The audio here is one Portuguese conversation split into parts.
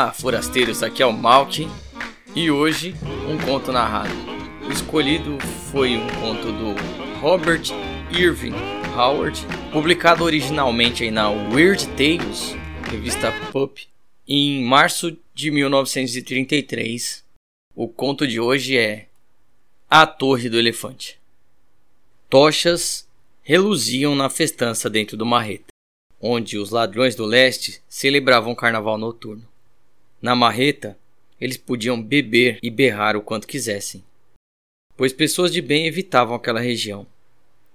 Olá, forasteiros, aqui é o Malk e hoje um conto narrado. O escolhido foi um conto do Robert Irving Howard, publicado originalmente aí na Weird Tales, revista Pup, em março de 1933. O conto de hoje é A Torre do Elefante. Tochas reluziam na festança dentro do marreta onde os ladrões do leste celebravam carnaval noturno. Na marreta, eles podiam beber e berrar o quanto quisessem, pois pessoas de bem evitavam aquela região,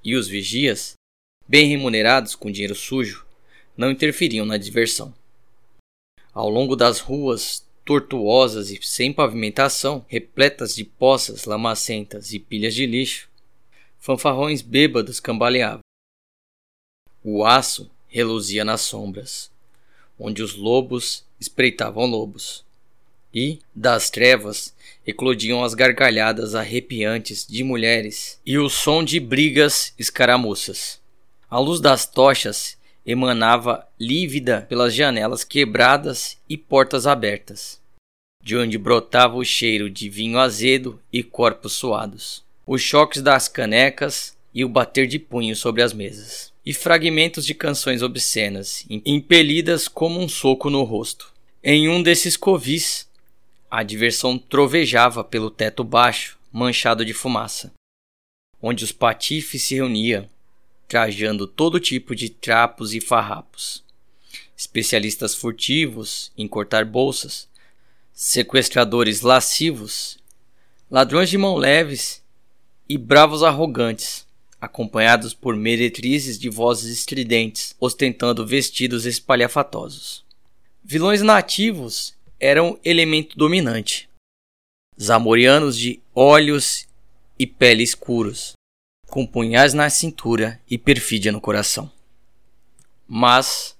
e os vigias, bem remunerados com dinheiro sujo, não interferiam na diversão. Ao longo das ruas tortuosas e sem pavimentação, repletas de poças lamacentas e pilhas de lixo, fanfarrões bêbados cambaleavam. O aço reluzia nas sombras, onde os lobos espreitavam lobos. E, das trevas, eclodiam as gargalhadas arrepiantes de mulheres e o som de brigas escaramuças. A luz das tochas emanava lívida pelas janelas quebradas e portas abertas, de onde brotava o cheiro de vinho azedo e corpos suados, os choques das canecas e o bater de punhos sobre as mesas e fragmentos de canções obscenas, impelidas como um soco no rosto. Em um desses covis, a diversão trovejava pelo teto baixo, manchado de fumaça, onde os patifes se reuniam, trajando todo tipo de trapos e farrapos. Especialistas furtivos em cortar bolsas, sequestradores lascivos, ladrões de mão leves e bravos arrogantes acompanhados por meretrizes de vozes estridentes, ostentando vestidos espalhafatosos. Vilões nativos eram elemento dominante. Zamorianos de olhos e pele escuros, com punhais na cintura e perfídia no coração. Mas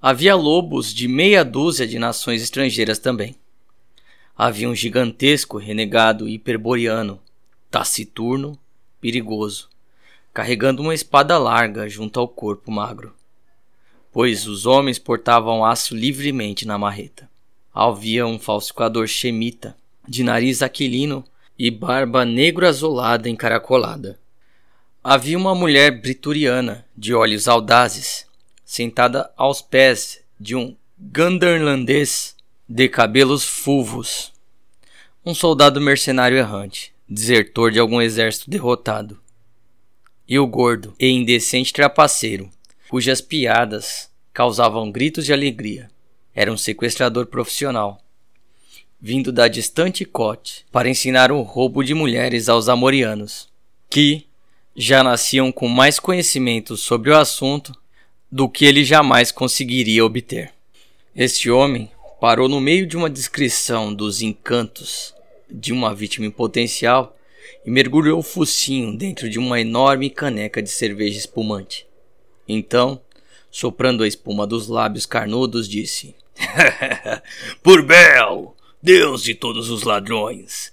havia lobos de meia dúzia de nações estrangeiras também. Havia um gigantesco renegado hiperboreano, taciturno, perigoso, carregando uma espada larga junto ao corpo magro, pois os homens portavam aço livremente na marreta. Havia um falsificador chemita, de nariz aquilino e barba negro-azulada encaracolada. Havia uma mulher brituriana, de olhos audazes, sentada aos pés de um ganderlandês de cabelos fulvos. Um soldado mercenário errante, desertor de algum exército derrotado e o gordo e indecente trapaceiro, cujas piadas causavam gritos de alegria. Era um sequestrador profissional, vindo da distante Cote para ensinar o roubo de mulheres aos amorianos, que já nasciam com mais conhecimento sobre o assunto do que ele jamais conseguiria obter. Este homem parou no meio de uma descrição dos encantos de uma vítima em potencial e mergulhou o focinho dentro de uma enorme caneca de cerveja espumante. Então, soprando a espuma dos lábios carnudos, disse: Por Bel, Deus de todos os ladrões,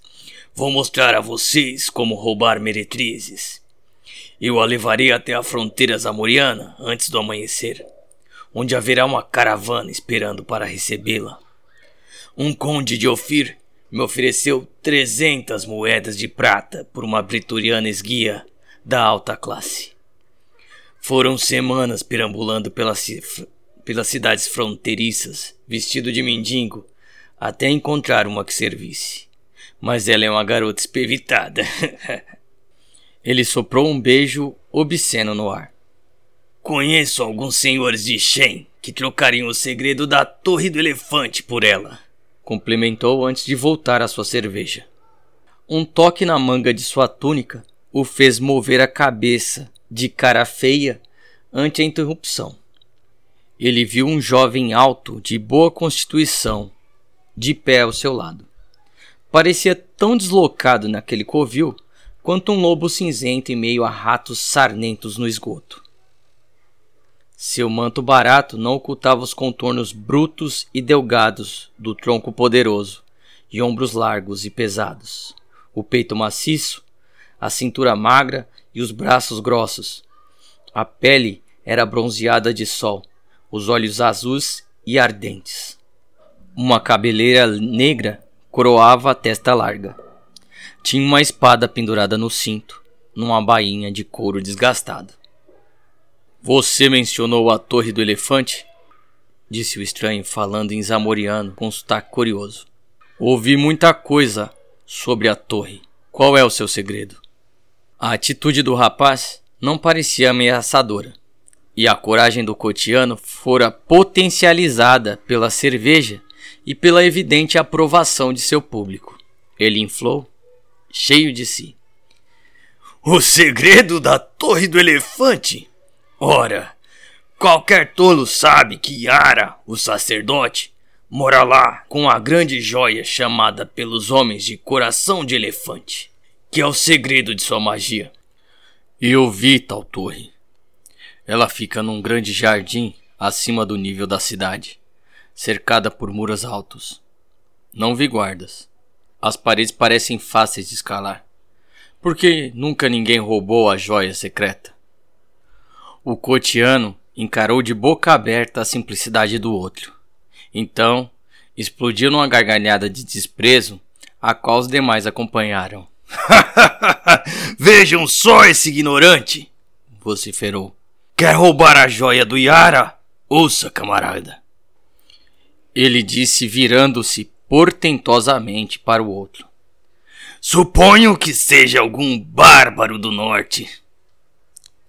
vou mostrar a vocês como roubar meretrizes. Eu a levarei até a fronteira zamoriana antes do amanhecer, onde haverá uma caravana esperando para recebê-la. Um conde de Ofir me ofereceu 300 moedas de prata por uma brituriana esguia da alta classe. Foram semanas perambulando pelas, pelas cidades fronteiriças, vestido de mendigo, até encontrar uma que servisse. Mas ela é uma garota espevitada. Ele soprou um beijo obsceno no ar. Conheço alguns senhores de Shen que trocariam o segredo da Torre do Elefante por ela complementou antes de voltar à sua cerveja. Um toque na manga de sua túnica o fez mover a cabeça de cara feia ante a interrupção. Ele viu um jovem alto, de boa constituição, de pé ao seu lado. Parecia tão deslocado naquele covil quanto um lobo cinzento em meio a ratos sarnentos no esgoto. Seu manto barato não ocultava os contornos brutos e delgados do tronco poderoso, e ombros largos e pesados, o peito maciço, a cintura magra e os braços grossos. A pele era bronzeada de sol, os olhos azuis e ardentes. Uma cabeleira negra coroava a testa larga. Tinha uma espada pendurada no cinto, numa bainha de couro desgastado. Você mencionou a Torre do Elefante? Disse o estranho, falando em zamoriano com sotaque curioso. Ouvi muita coisa sobre a torre. Qual é o seu segredo? A atitude do rapaz não parecia ameaçadora, e a coragem do cotiano fora potencializada pela cerveja e pela evidente aprovação de seu público. Ele inflou, cheio de si. O segredo da Torre do Elefante? Ora, qualquer tolo sabe que Yara, o sacerdote, mora lá com a grande joia chamada pelos homens de coração de elefante que é o segredo de sua magia. Eu vi tal torre. Ela fica num grande jardim acima do nível da cidade, cercada por muros altos. Não vi guardas. As paredes parecem fáceis de escalar. Porque nunca ninguém roubou a joia secreta. O cotiano encarou de boca aberta a simplicidade do outro. Então, explodiu numa gargalhada de desprezo, a qual os demais acompanharam. Vejam só esse ignorante! vociferou. Quer roubar a joia do Yara? Ouça, camarada. Ele disse, virando-se portentosamente para o outro. Suponho que seja algum bárbaro do norte.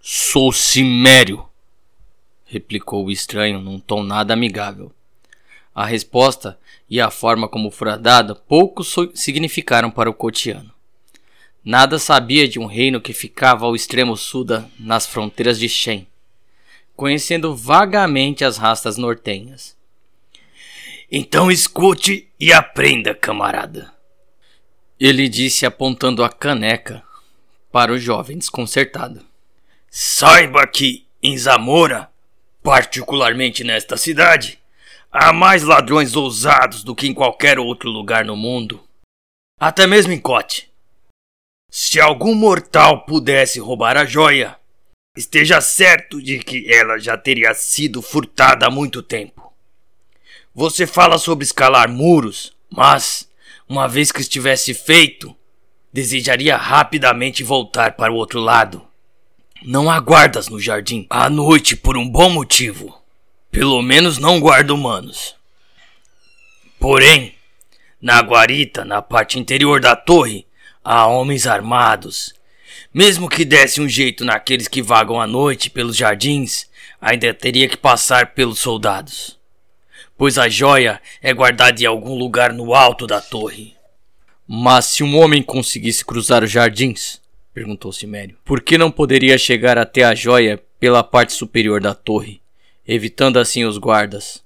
Sou Cimério, replicou o estranho num tom nada amigável. A resposta e a forma como fora dada pouco significaram para o cotiano. Nada sabia de um reino que ficava ao extremo sul nas fronteiras de Shen, conhecendo vagamente as raças nortenhas. Então escute e aprenda, camarada. Ele disse apontando a caneca para o jovem desconcertado. Saiba que em Zamora, particularmente nesta cidade, há mais ladrões ousados do que em qualquer outro lugar no mundo. Até mesmo em Cote. Se algum mortal pudesse roubar a joia, esteja certo de que ela já teria sido furtada há muito tempo. Você fala sobre escalar muros, mas, uma vez que estivesse feito, desejaria rapidamente voltar para o outro lado. Não há guardas no jardim à noite por um bom motivo. Pelo menos não guarda humanos. Porém, na guarita, na parte interior da torre, a homens armados. Mesmo que desse um jeito naqueles que vagam à noite pelos jardins, ainda teria que passar pelos soldados. Pois a joia é guardada em algum lugar no alto da torre. Mas se um homem conseguisse cruzar os jardins, perguntou Simério, por que não poderia chegar até a joia pela parte superior da torre, evitando assim os guardas?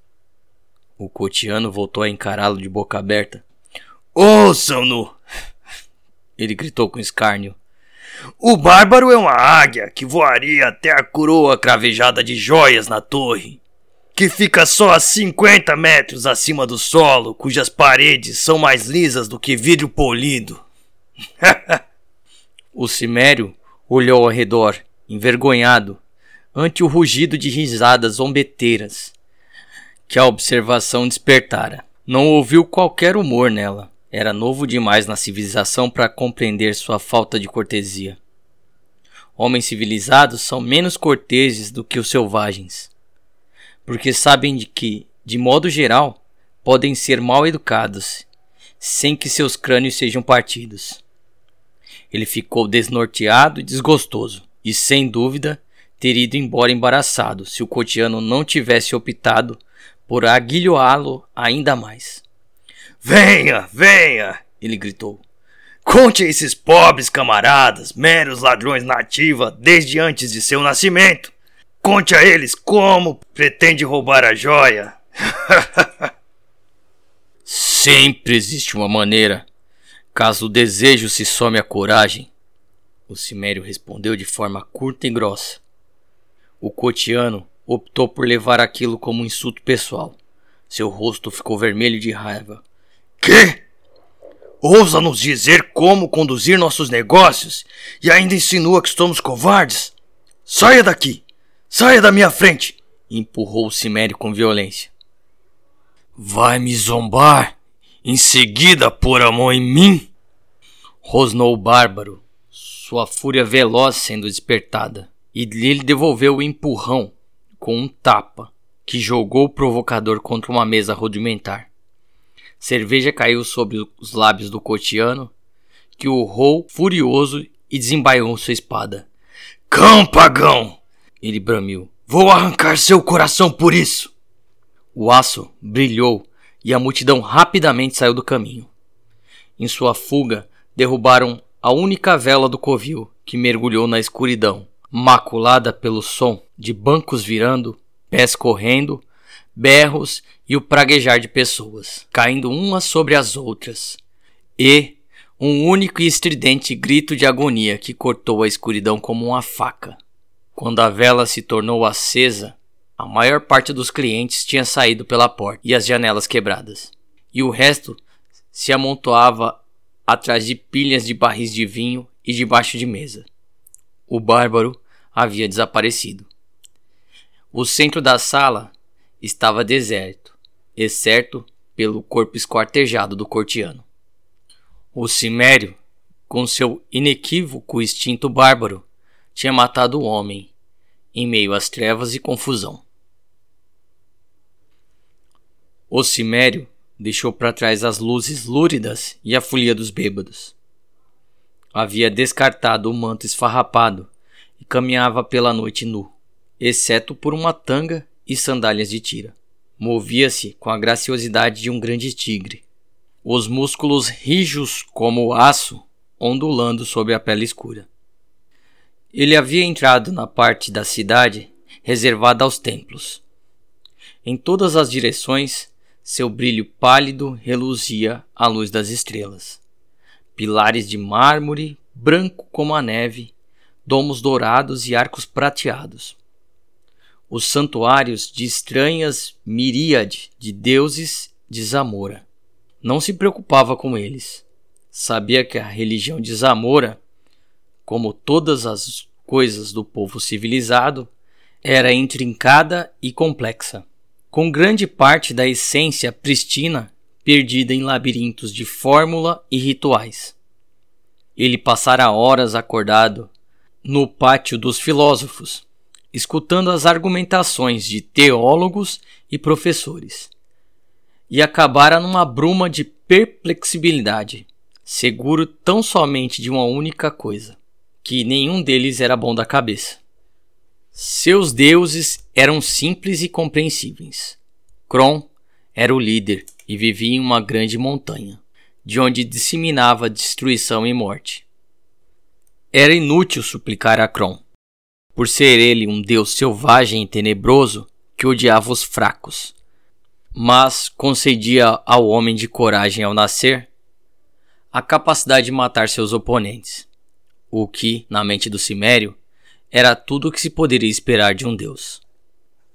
O cotiano voltou a encará-lo de boca aberta. Ouçam-no! Ele gritou com escárnio. O bárbaro é uma águia que voaria até a coroa cravejada de joias na torre, que fica só a 50 metros acima do solo, cujas paredes são mais lisas do que vidro polido. o cimério olhou ao redor, envergonhado, ante o rugido de risadas zombeteiras que a observação despertara. Não ouviu qualquer humor nela. Era novo demais na civilização para compreender sua falta de cortesia. Homens civilizados são menos corteses do que os selvagens, porque sabem de que, de modo geral, podem ser mal educados, sem que seus crânios sejam partidos. Ele ficou desnorteado e desgostoso, e sem dúvida teria ido embora embaraçado se o cotiano não tivesse optado por aguilhoá-lo ainda mais. Venha, venha! ele gritou. Conte a esses pobres camaradas, meros ladrões nativa desde antes de seu nascimento. Conte a eles como pretende roubar a joia. Sempre existe uma maneira, caso o desejo se some a coragem. O Cimério respondeu de forma curta e grossa. O cotiano optou por levar aquilo como um insulto pessoal. Seu rosto ficou vermelho de raiva. Que? Ousa nos dizer como conduzir nossos negócios e ainda insinua que somos covardes? Saia daqui! Saia da minha frente! Empurrou o Cimério com violência. Vai me zombar? Em seguida pôr a mão em mim? Rosnou o bárbaro, sua fúria veloz sendo despertada, e lhe devolveu o empurrão com um tapa que jogou o provocador contra uma mesa rudimentar. Cerveja caiu sobre os lábios do cotiano, que urrou furioso e desembaiou sua espada. Cão pagão! Ele bramiu. Vou arrancar seu coração por isso! O aço brilhou e a multidão rapidamente saiu do caminho. Em sua fuga, derrubaram a única vela do covil que mergulhou na escuridão, maculada pelo som de bancos virando, pés correndo, berros e o praguejar de pessoas, caindo umas sobre as outras. E um único e estridente grito de agonia que cortou a escuridão como uma faca. Quando a vela se tornou acesa, a maior parte dos clientes tinha saído pela porta e as janelas quebradas, e o resto se amontoava atrás de pilhas de barris de vinho e debaixo de mesa. O bárbaro havia desaparecido. O centro da sala estava deserto, exceto pelo corpo esquartejado do cortiano. O cimério, com seu inequívoco instinto bárbaro, tinha matado o homem, em meio às trevas e confusão. O cimério deixou para trás as luzes lúridas e a folia dos bêbados. Havia descartado o manto esfarrapado e caminhava pela noite nu, exceto por uma tanga e sandálias de tira. Movia-se com a graciosidade de um grande tigre, os músculos rijos como o aço ondulando sobre a pele escura. Ele havia entrado na parte da cidade reservada aos templos. Em todas as direções, seu brilho pálido reluzia à luz das estrelas. Pilares de mármore, branco como a neve, domos dourados e arcos prateados. Os santuários de estranhas miríade de deuses de Zamora. Não se preocupava com eles. Sabia que a religião de Zamora como todas as coisas do povo civilizado, era intrincada e complexa, com grande parte da essência pristina perdida em labirintos de fórmula e rituais. Ele passara horas acordado no pátio dos filósofos, escutando as argumentações de teólogos e professores, e acabara numa bruma de perplexibilidade, seguro tão somente de uma única coisa que nenhum deles era bom da cabeça. Seus deuses eram simples e compreensíveis. Kron era o líder e vivia em uma grande montanha, de onde disseminava destruição e morte. Era inútil suplicar a Kron, por ser ele um deus selvagem e tenebroso que odiava os fracos, mas concedia ao homem de coragem ao nascer a capacidade de matar seus oponentes o que, na mente do Cimério, era tudo o que se poderia esperar de um deus.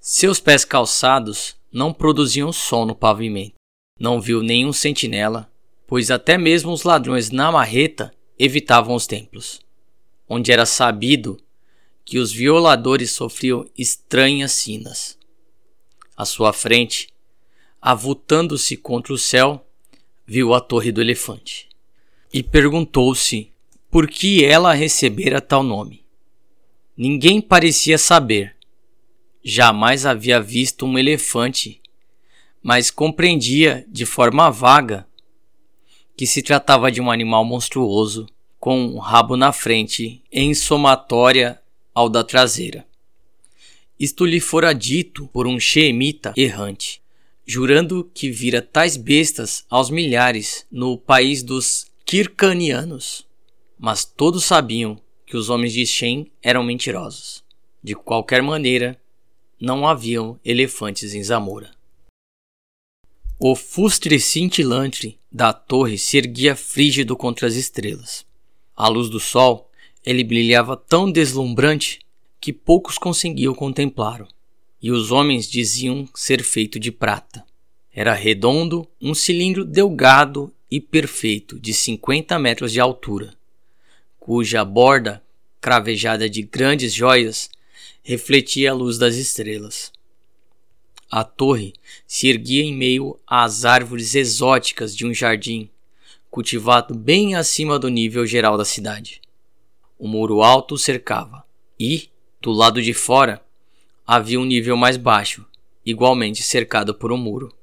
Seus pés calçados não produziam som no pavimento. Não viu nenhum sentinela, pois até mesmo os ladrões na marreta evitavam os templos, onde era sabido que os violadores sofriam estranhas sinas. À sua frente, avultando-se contra o céu, viu a torre do elefante e perguntou-se por que ela recebera tal nome. Ninguém parecia saber. Jamais havia visto um elefante, mas compreendia de forma vaga que se tratava de um animal monstruoso com um rabo na frente em somatória ao da traseira. Isto lhe fora dito por um xeemita errante, jurando que vira tais bestas aos milhares no país dos Kirkanianos mas todos sabiam que os homens de Shem eram mentirosos. De qualquer maneira, não haviam elefantes em Zamora. O fustre cintilante da torre se erguia frígido contra as estrelas. À luz do sol, ele brilhava tão deslumbrante que poucos conseguiam contemplá-lo, e os homens diziam ser feito de prata. Era redondo, um cilindro delgado e perfeito de 50 metros de altura, cuja borda, cravejada de grandes joias, refletia a luz das estrelas. A torre se erguia em meio às árvores exóticas de um jardim, cultivado bem acima do nível geral da cidade. O muro alto o cercava, e, do lado de fora, havia um nível mais baixo, igualmente cercado por um muro.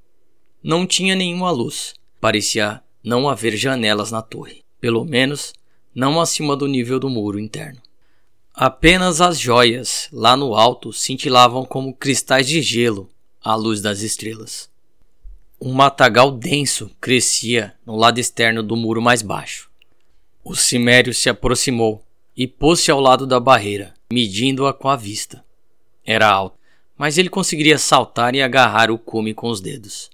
Não tinha nenhuma luz, parecia não haver janelas na torre, pelo menos não acima do nível do muro interno. Apenas as joias, lá no alto, cintilavam como cristais de gelo à luz das estrelas. Um matagal denso crescia no lado externo do muro mais baixo. O cimério se aproximou e pôs-se ao lado da barreira, medindo-a com a vista. Era alto, mas ele conseguiria saltar e agarrar o cume com os dedos.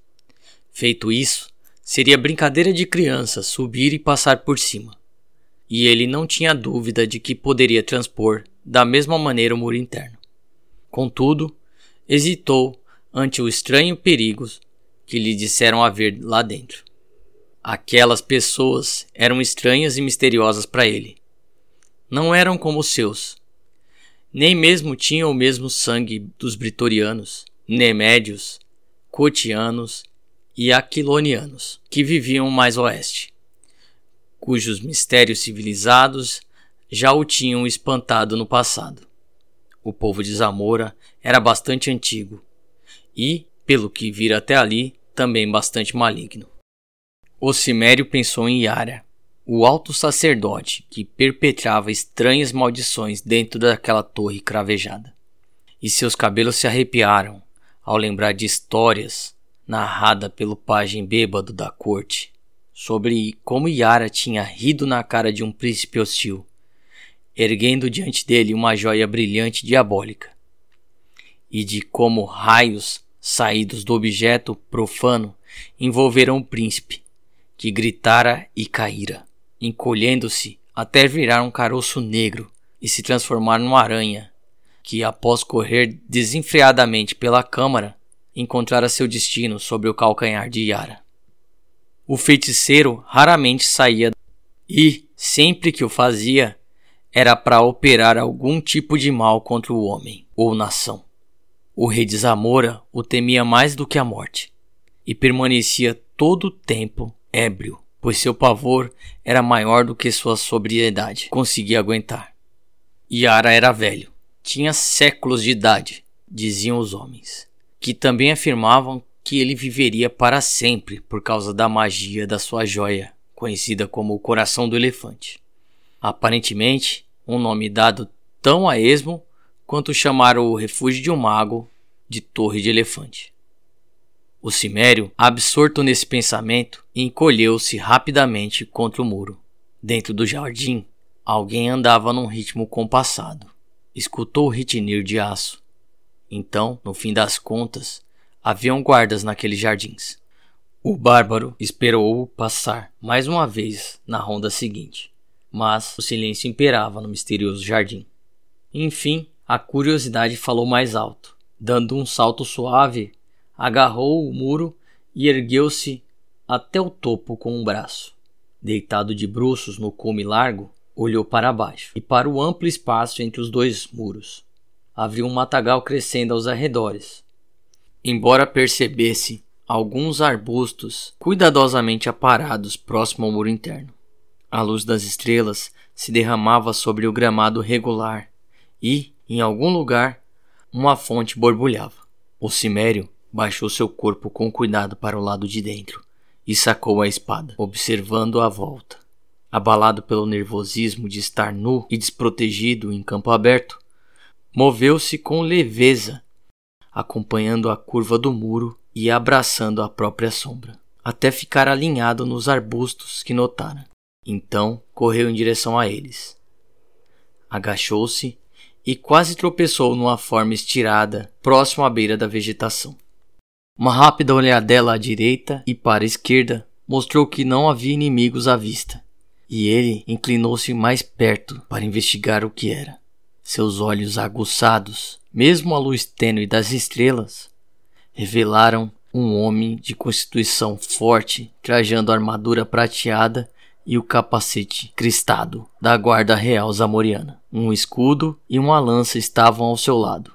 Feito isso, seria brincadeira de criança subir e passar por cima. E ele não tinha dúvida de que poderia transpor da mesma maneira o muro interno. Contudo, hesitou ante o estranho perigo que lhe disseram haver lá dentro. Aquelas pessoas eram estranhas e misteriosas para ele não eram como os seus. Nem mesmo tinham o mesmo sangue dos britorianos, nemédios, cotianos e aquilonianos, que viviam mais oeste, cujos mistérios civilizados já o tinham espantado no passado. O povo de Zamora era bastante antigo e, pelo que vira até ali, também bastante maligno. O Cimério pensou em Yara, o alto sacerdote que perpetrava estranhas maldições dentro daquela torre cravejada. E seus cabelos se arrepiaram ao lembrar de histórias narradas pelo pajem bêbado da corte sobre como Yara tinha rido na cara de um príncipe hostil, erguendo diante dele uma joia brilhante diabólica, e de como raios saídos do objeto profano envolveram o príncipe, que gritara e caíra encolhendo-se até virar um caroço negro e se transformar numa aranha, que após correr desenfreadamente pela câmara, encontrara seu destino sobre o calcanhar de Yara. O feiticeiro raramente saía e, sempre que o fazia, era para operar algum tipo de mal contra o homem ou nação. O rei de Zamora o temia mais do que a morte e permanecia todo o tempo ébrio pois seu pavor era maior do que sua sobriedade conseguia aguentar. Yara era velho, tinha séculos de idade, diziam os homens, que também afirmavam que ele viveria para sempre por causa da magia da sua joia, conhecida como o coração do elefante. Aparentemente, um nome dado tão a esmo quanto chamar o refúgio de um mago de Torre de Elefante. O cimério, absorto nesse pensamento, encolheu-se rapidamente contra o muro. Dentro do jardim, alguém andava num ritmo compassado. Escutou o ritinir de aço. Então, no fim das contas, haviam guardas naqueles jardins. O bárbaro esperou-o passar mais uma vez na ronda seguinte, mas o silêncio imperava no misterioso jardim. Enfim, a curiosidade falou mais alto. Dando um salto suave, agarrou o muro e ergueu-se até o topo com um braço. Deitado de bruços no cume largo, olhou para baixo e para o amplo espaço entre os dois muros. Havia um matagal crescendo aos arredores. Embora percebesse alguns arbustos cuidadosamente aparados próximo ao muro interno. A luz das estrelas se derramava sobre o gramado regular e, em algum lugar, uma fonte borbulhava. O cimério baixou seu corpo com cuidado para o lado de dentro e sacou a espada, observando a volta. Abalado pelo nervosismo de estar nu e desprotegido em campo aberto, moveu-se com leveza, acompanhando a curva do muro e abraçando a própria sombra, até ficar alinhado nos arbustos que notara. Então correu em direção a eles. Agachou-se e quase tropeçou numa forma estirada próximo à beira da vegetação. Uma rápida olhadela à direita e para a esquerda mostrou que não havia inimigos à vista, e ele inclinou-se mais perto para investigar o que era. Seus olhos aguçados, mesmo à luz tênue das estrelas, revelaram um homem de constituição forte, trajando armadura prateada e o capacete cristado da guarda real zamoriana. Um escudo e uma lança estavam ao seu lado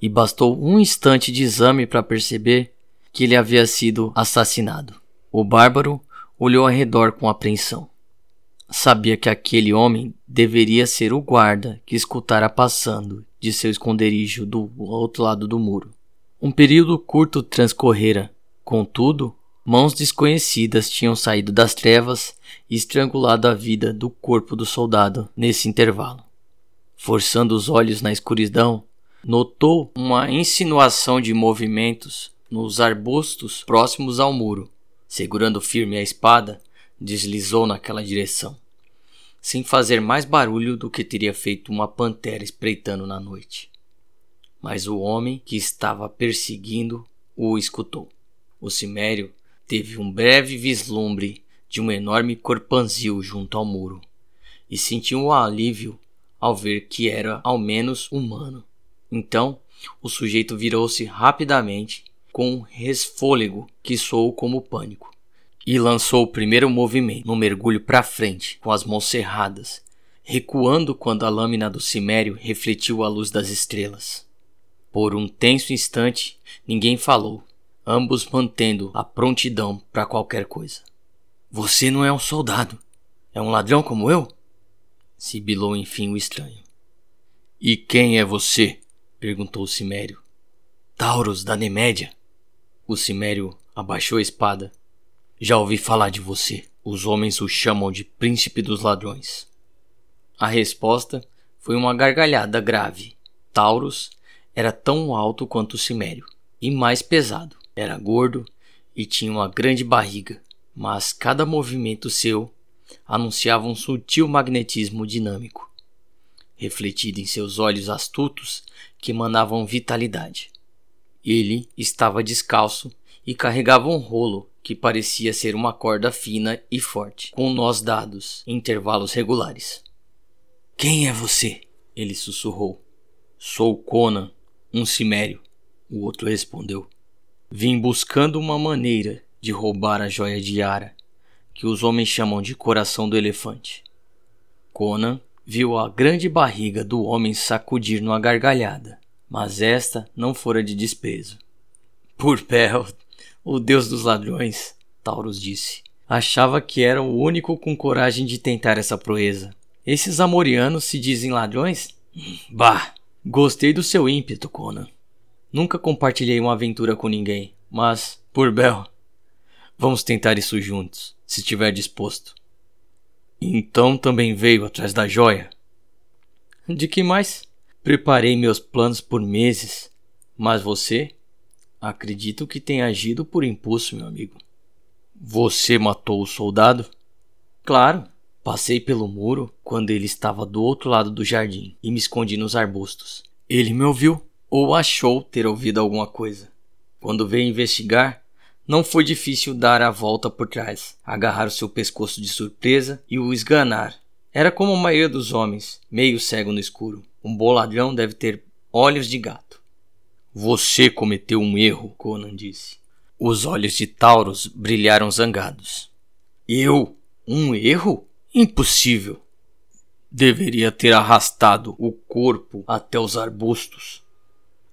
e bastou um instante de exame para perceber que ele havia sido assassinado. O bárbaro olhou ao redor com apreensão. Sabia que aquele homem deveria ser o guarda que escutara passando de seu esconderijo do outro lado do muro. Um período curto transcorrera, contudo, mãos desconhecidas tinham saído das trevas e estrangulado a vida do corpo do soldado nesse intervalo. Forçando os olhos na escuridão, notou uma insinuação de movimentos nos arbustos próximos ao muro. Segurando firme a espada, deslizou naquela direção, sem fazer mais barulho do que teria feito uma pantera espreitando na noite. Mas o homem que estava perseguindo o escutou. O cimério teve um breve vislumbre de um enorme corpanzil junto ao muro e sentiu um alívio ao ver que era ao menos humano. Então, o sujeito virou-se rapidamente com resfôlego que soou como pânico e lançou o primeiro movimento no mergulho para frente, com as mãos cerradas, recuando quando a lâmina do cimério refletiu a luz das estrelas. Por um tenso instante, ninguém falou, ambos mantendo a prontidão para qualquer coisa. Você não é um soldado, é um ladrão como eu? sibilou enfim o estranho. E quem é você? perguntou o cimério. Taurus da Nemédia. O cimério abaixou a espada já ouvi falar de você. Os homens o chamam de príncipe dos ladrões. A resposta foi uma gargalhada grave. Taurus era tão alto quanto o Cimério e mais pesado. Era gordo e tinha uma grande barriga, mas cada movimento seu anunciava um sutil magnetismo dinâmico, refletido em seus olhos astutos que emanavam vitalidade. Ele estava descalço e carregava um rolo que parecia ser uma corda fina e forte, com nós dados em intervalos regulares. Quem é você? Ele sussurrou. Sou Conan, um cimério. O outro respondeu. Vim buscando uma maneira de roubar a joia de Yara, que os homens chamam de coração do elefante. Conan viu a grande barriga do homem sacudir numa gargalhada, mas esta não fora de desprezo. Por Pel, o deus dos ladrões, Taurus disse. Achava que era o único com coragem de tentar essa proeza. Esses amorianos se dizem ladrões? Bah! Gostei do seu ímpeto, Conan. Nunca compartilhei uma aventura com ninguém, mas, por Bel, vamos tentar isso juntos, se estiver disposto. Então também veio atrás da joia. De que mais? Preparei meus planos por meses, mas você Acredito que tenha agido por impulso, meu amigo. Você matou o soldado? Claro. Passei pelo muro quando ele estava do outro lado do jardim e me escondi nos arbustos. Ele me ouviu ou achou ter ouvido alguma coisa. Quando veio investigar, não foi difícil dar a volta por trás, agarrar o seu pescoço de surpresa e o esganar. Era como a maioria dos homens, meio cego no escuro. Um bom ladrão deve ter olhos de gato. Você cometeu um erro, Conan disse. Os olhos de Taurus brilharam zangados. Eu? Um erro? Impossível. Deveria ter arrastado o corpo até os arbustos.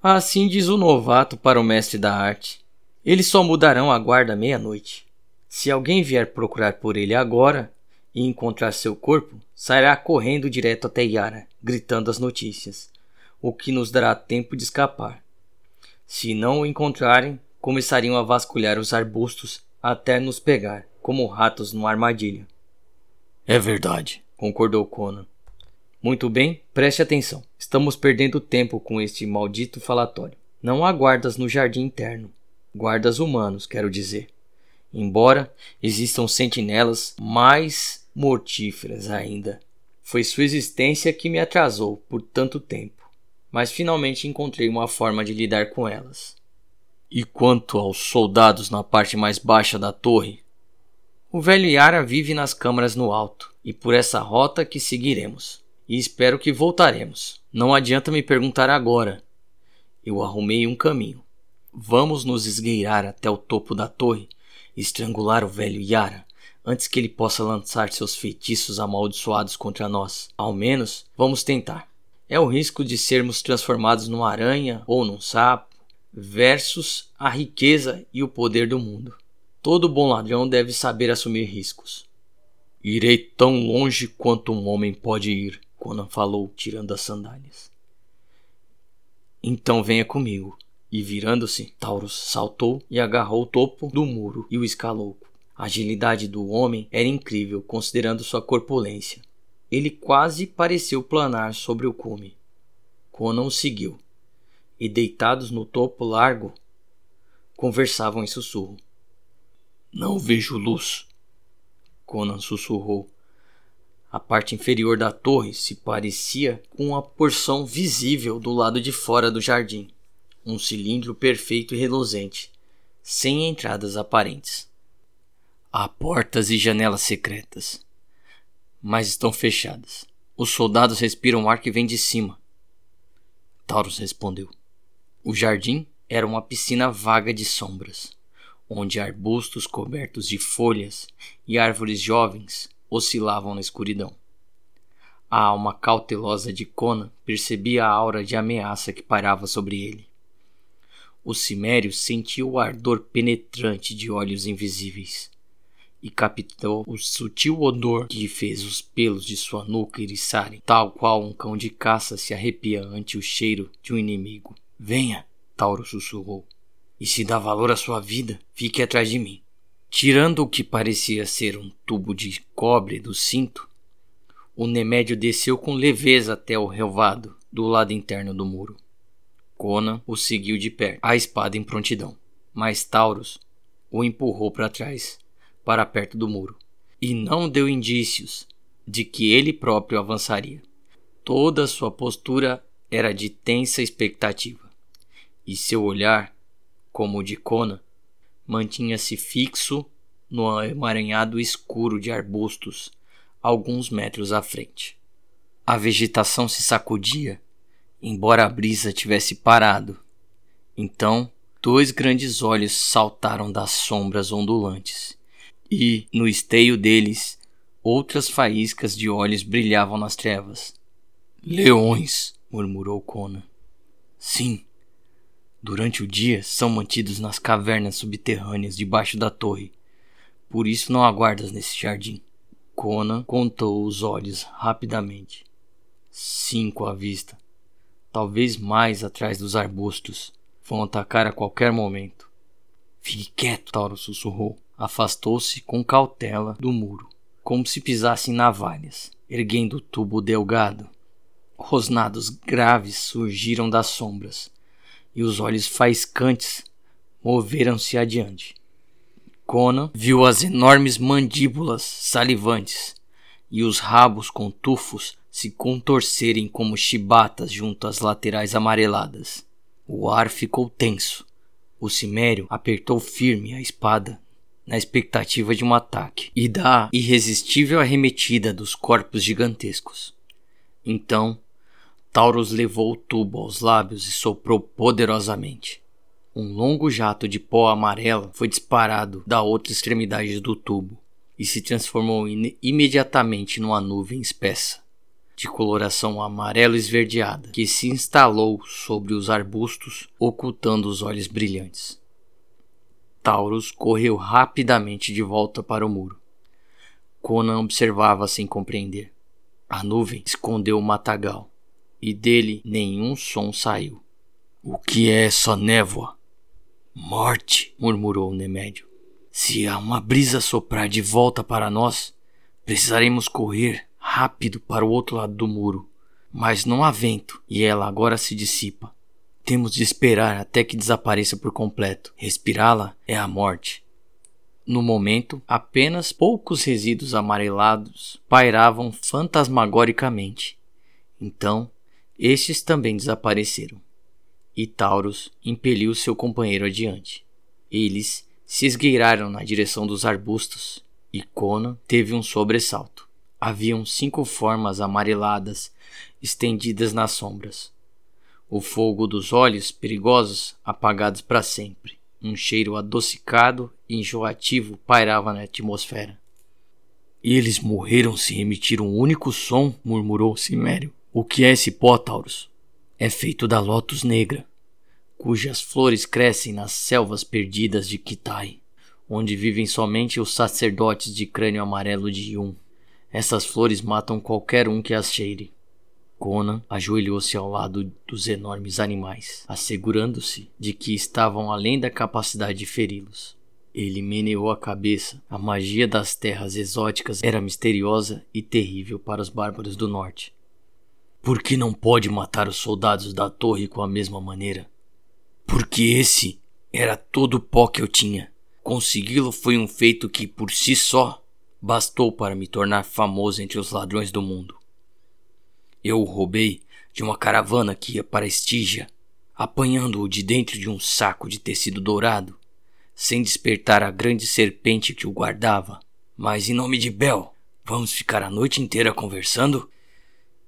Assim diz o novato para o mestre da arte. Eles só mudarão a guarda meia-noite. Se alguém vier procurar por ele agora e encontrar seu corpo, sairá correndo direto até Yara, gritando as notícias, o que nos dará tempo de escapar. Se não o encontrarem, começariam a vasculhar os arbustos até nos pegar, como ratos numa armadilha. É verdade, concordou Conan. Muito bem, preste atenção. Estamos perdendo tempo com este maldito falatório. Não há guardas no jardim interno. Guardas humanos, quero dizer. Embora existam sentinelas mais mortíferas ainda. Foi sua existência que me atrasou por tanto tempo mas finalmente encontrei uma forma de lidar com elas. E quanto aos soldados na parte mais baixa da torre? O velho Yara vive nas câmaras no alto, e por essa rota que seguiremos. E espero que voltaremos. Não adianta me perguntar agora. Eu arrumei um caminho. Vamos nos esgueirar até o topo da torre, estrangular o velho Yara, antes que ele possa lançar seus feitiços amaldiçoados contra nós. Ao menos, vamos tentar. é o risco de sermos transformados numa aranha ou num sapo, versus a riqueza e o poder do mundo. Todo bom ladrão deve saber assumir riscos. Irei tão longe quanto um homem pode ir, Conan falou, tirando as sandálias. Então venha comigo. E virando-se, Taurus saltou e agarrou o topo do muro e o escalou. A agilidade do homem era incrível, considerando sua corpulência. Ele quase pareceu planar sobre o cume. Conan o seguiu, e deitados no topo largo, conversavam em sussurro. Não vejo luz, Conan sussurrou. A parte inferior da torre se parecia com uma porção visível do lado de fora do jardim um cilindro perfeito e reluzente, sem entradas aparentes. Há portas e janelas secretas, mas estão fechadas. Os soldados respiram o ar que vem de cima. Taurus respondeu. O jardim era uma piscina vaga de sombras, onde arbustos cobertos de folhas e árvores jovens oscilavam na escuridão. A alma cautelosa de Conan percebia a aura de ameaça que pairava sobre ele. O cimério sentiu o ardor penetrante de olhos invisíveis e captou o sutil odor que fez os pelos de sua nuca eriçarem, tal qual um cão de caça se arrepia ante o cheiro de um inimigo. Venha, Tauro sussurrou, e se dá valor à sua vida, fique atrás de mim. Tirando o que parecia ser um tubo de cobre do cinto, o Nemédio desceu com leveza até o relvado do lado interno do muro. Conan o seguiu de perto, a espada em prontidão. Mas Taurus o empurrou para trás, para perto do muro, e não deu indícios de que ele próprio avançaria. Toda sua postura era de tensa expectativa, e seu olhar, como o de Conan, mantinha-se fixo no emaranhado escuro de arbustos alguns metros à frente. A vegetação se sacudia embora a brisa tivesse parado. Então, dois grandes olhos saltaram das sombras ondulantes, e, no esteio deles, outras faíscas de olhos brilhavam nas trevas. Leões, murmurou Conan. Sim. Durante o dia são mantidos nas cavernas subterrâneas debaixo da torre. Por isso não aguardas nesse jardim. Conan contou os olhos rapidamente. Cinco à vista talvez mais atrás dos arbustos. Vão atacar a qualquer momento. Fique quieto, Tauro sussurrou. Afastou-se com cautela do muro, como se pisasse em navalhas, erguendo o tubo delgado. Rosnados graves surgiram das sombras, e os olhos faiscantes moveram-se adiante. Conan viu as enormes mandíbulas salivantes e os rabos com tufos se contorcerem como chibatas junto às laterais amareladas. O ar ficou tenso. O cimério apertou firme a espada na expectativa de um ataque e da irresistível arremetida dos corpos gigantescos. Então, Taurus levou o tubo aos lábios e soprou poderosamente. Um longo jato de pó amarelo foi disparado da outra extremidade do tubo e se transformou imediatamente numa nuvem espessa de coloração amarelo esverdeada, que se instalou sobre os arbustos, ocultando os olhos brilhantes. Taurus correu rapidamente de volta para o muro. Conan observava sem compreender. A nuvem escondeu o matagal, e dele nenhum som saiu. O que é essa névoa? Morte, murmurou o Nemédio. Se há uma brisa soprar de volta para nós, precisaremos correr rápido para o outro lado do muro, mas não há vento e ela agora se dissipa. Temos de esperar até que desapareça por completo. Respirá-la é a morte. No momento, apenas poucos resíduos amarelados pairavam fantasmagoricamente. Então, estes também desapareceram. E Taurus impeliu seu companheiro adiante. Eles se esgueiraram na direção dos arbustos e Conan teve um sobressalto. Haviam cinco formas amareladas estendidas nas sombras. O fogo dos olhos perigosos apagados para sempre. Um cheiro adocicado e enjoativo pairava na atmosfera. Eles morreram sem emitir um único som, murmurou Cimério. O que é esse pó, Taurus? É feito da lótus negra, cujas flores crescem nas selvas perdidas de Kitai, onde vivem somente os sacerdotes de crânio amarelo de Yun. Essas flores matam qualquer um que as cheire. Conan ajoelhou-se ao lado dos enormes animais, assegurando-se de que estavam além da capacidade de feri-los. Ele meneou a cabeça. A magia das terras exóticas era misteriosa e terrível para os bárbaros do norte. Por que não pode matar os soldados da torre com a mesma maneira? Porque esse era todo o pó que eu tinha. Consegui-lo foi um feito que, por si só, bastou para me tornar famoso entre os ladrões do mundo. Eu o roubei de uma caravana que ia para Estígia, apanhando-o de dentro de um saco de tecido dourado, sem despertar a grande serpente que o guardava. Mas em nome de Bel, vamos ficar a noite inteira conversando?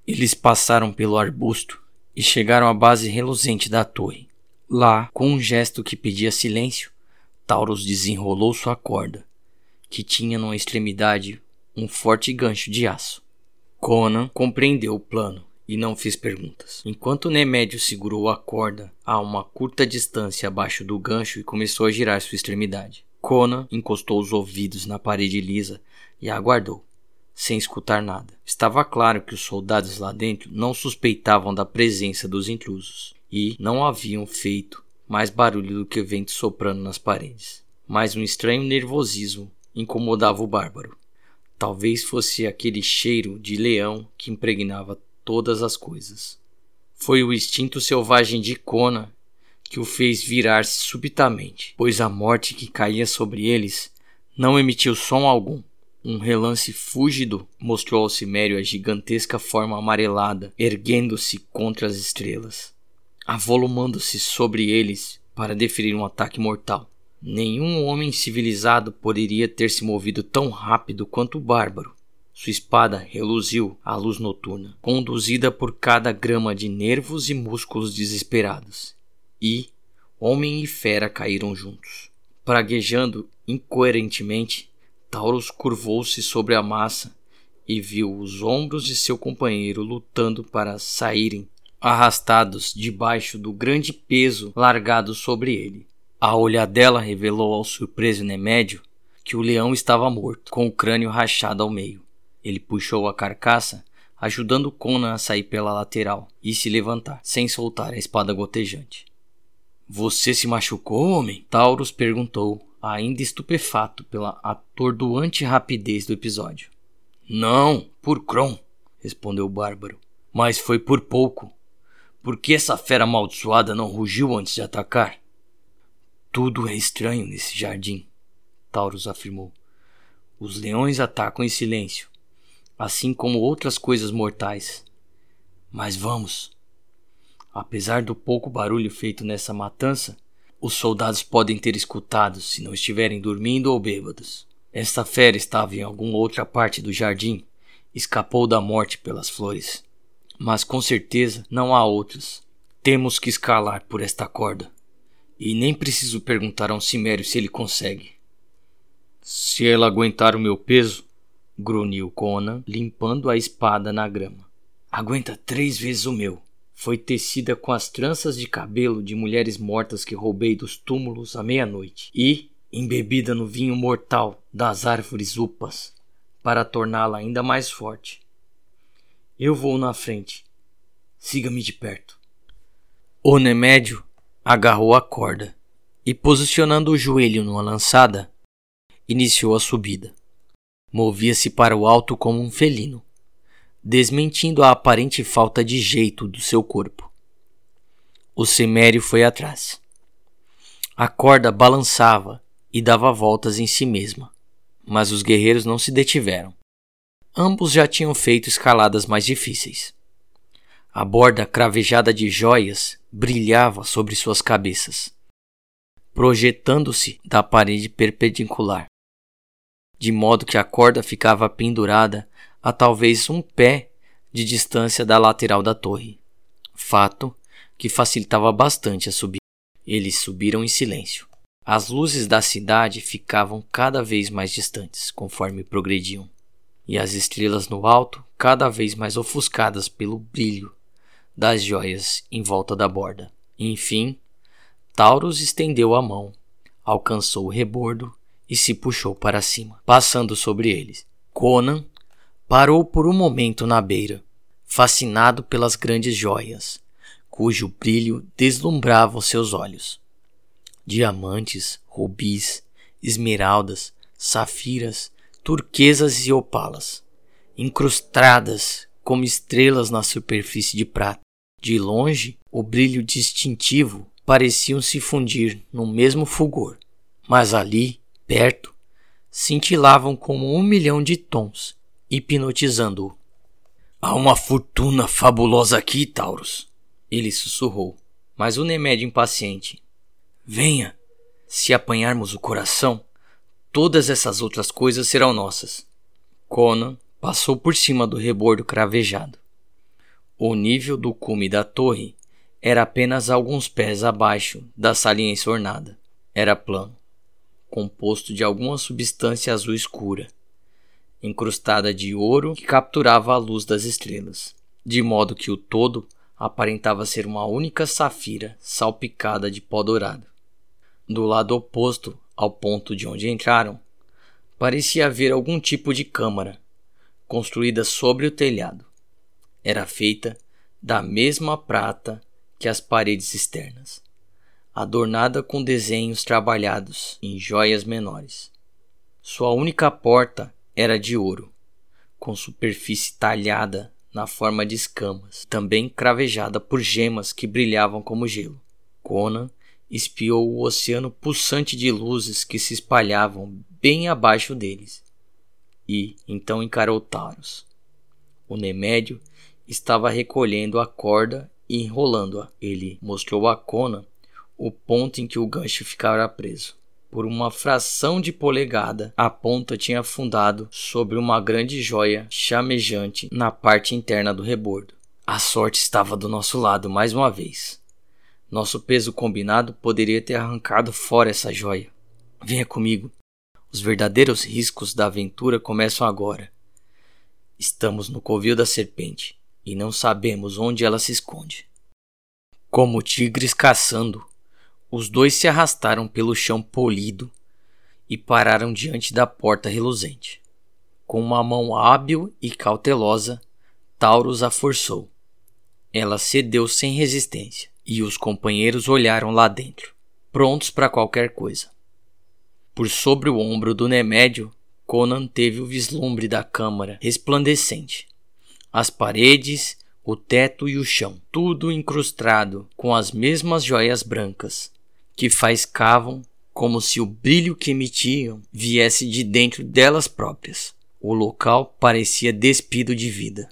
Eles passaram pelo arbusto e chegaram à base reluzente da torre. Lá, com um gesto que pedia silêncio, Taurus desenrolou sua corda, que tinha numa extremidade um forte gancho de aço. Conan compreendeu o plano e não fez perguntas. Enquanto Nemédio segurou a corda a uma curta distância abaixo do gancho e começou a girar sua extremidade, Conan encostou os ouvidos na parede lisa e aguardou, sem escutar nada. Estava claro que os soldados lá dentro não suspeitavam da presença dos intrusos e não haviam feito mais barulho do que o vento soprando nas paredes. Mas um estranho nervosismo incomodava o bárbaro. Talvez fosse aquele cheiro de leão que impregnava todas as coisas. Foi o instinto selvagem de Kona que o fez virar-se subitamente, pois a morte que caía sobre eles não emitiu som algum. Um relance fúgido mostrou ao cimério a gigantesca forma amarelada erguendo-se contra as estrelas, avolumando-se sobre eles para deferir um ataque mortal. Nenhum homem civilizado poderia ter se movido tão rápido quanto o bárbaro. Sua espada reluziu à luz noturna, conduzida por cada grama de nervos e músculos desesperados. E homem e fera caíram juntos. Praguejando incoerentemente, Taurus curvou-se sobre a massa e viu os ombros de seu companheiro lutando para saírem, arrastados debaixo do grande peso largado sobre ele. A olhadela revelou ao surpreso Nemédio que o leão estava morto, com o crânio rachado ao meio. Ele puxou a carcaça, ajudando Conan a sair pela lateral e se levantar, sem soltar a espada gotejante. Você se machucou, homem? Taurus perguntou, ainda estupefato pela atordoante rapidez do episódio. Não, por Kron, respondeu o bárbaro. Mas foi por pouco. Por que essa fera amaldiçoada não rugiu antes de atacar? Tudo é estranho nesse jardim, Taurus afirmou. Os leões atacam em silêncio, assim como outras coisas mortais. Mas vamos. Apesar do pouco barulho feito nessa matança, os soldados podem ter escutado se não estiverem dormindo ou bêbados. Esta fera estava em alguma outra parte do jardim, escapou da morte pelas flores. Mas com certeza não há outras. Temos que escalar por esta corda. E nem preciso perguntar a um cimério se ele consegue. Se ela aguentar o meu peso, grunhiu Conan, limpando a espada na grama. Aguenta três vezes o meu. Foi tecida com as tranças de cabelo de mulheres mortas que roubei dos túmulos à meia-noite e embebida no vinho mortal das árvores upas para torná-la ainda mais forte. Eu vou na frente. Siga-me de perto. O Nemédio agarrou a corda e, posicionando o joelho numa lançada, iniciou a subida. Movia-se para o alto como um felino, desmentindo a aparente falta de jeito do seu corpo. O cimério foi atrás. A corda balançava e dava voltas em si mesma, mas os guerreiros não se detiveram. Ambos já tinham feito escaladas mais difíceis. A borda cravejada de joias brilhava sobre suas cabeças, projetando-se da parede perpendicular, de modo que a corda ficava pendurada a talvez um pé de distância da lateral da torre, fato que facilitava bastante a subida. Eles subiram em silêncio. As luzes da cidade ficavam cada vez mais distantes conforme progrediam, e as estrelas no alto cada vez mais ofuscadas pelo brilho das joias em volta da borda. Enfim, Taurus estendeu a mão, alcançou o rebordo e se puxou para cima, passando sobre eles. Conan parou por um momento na beira, fascinado pelas grandes joias, cujo brilho deslumbrava os seus olhos. Diamantes, rubis, esmeraldas, safiras, turquesas e opalas, incrustadas como estrelas na superfície de prata. De longe, o brilho distintivo pareciam se fundir no mesmo fulgor, mas ali, perto, cintilavam como um milhão de tons, hipnotizando-o. Há uma fortuna fabulosa aqui, Taurus. Ele sussurrou, mas o Nemédio impaciente. Venha! Se apanharmos o coração, todas essas outras coisas serão nossas. Conan passou por cima do rebordo cravejado. O nível do cume da torre era apenas alguns pés abaixo da saliência ornada. Era plano, composto de alguma substância azul escura incrustada de ouro que capturava a luz das estrelas, de modo que o todo aparentava ser uma única safira salpicada de pó dourado. Do lado oposto ao ponto de onde entraram, parecia haver algum tipo de câmara, construída sobre o telhado. Era feita da mesma prata que as paredes externas, adornada com desenhos trabalhados em joias menores. Sua única porta era de ouro, com superfície talhada na forma de escamas, também cravejada por gemas que brilhavam como gelo. Conan espiou o oceano pulsante de luzes que se espalhavam bem abaixo deles. E então encarou Taros. O Nemédio estava recolhendo a corda e enrolando-a. Ele mostrou a Conan o ponto em que o gancho ficara preso. Por uma fração de polegada, a ponta tinha afundado sobre uma grande joia chamejante na parte interna do rebordo. A sorte estava do nosso lado mais uma vez. Nosso peso combinado poderia ter arrancado fora essa joia. Venha comigo. Os verdadeiros riscos da aventura começam agora. Estamos no covil da serpente e não sabemos onde ela se esconde. Como tigres caçando, os dois se arrastaram pelo chão polido e pararam diante da porta reluzente. Com uma mão hábil e cautelosa, Taurus a forçou. Ela cedeu sem resistência e os companheiros olharam lá dentro, prontos para qualquer coisa. Por sobre o ombro do Nemédio, Conan teve o vislumbre da câmara resplandecente. As paredes, o teto e o chão, tudo incrustado com as mesmas joias brancas, que faiscavam como se o brilho que emitiam viesse de dentro delas próprias. O local parecia despido de vida.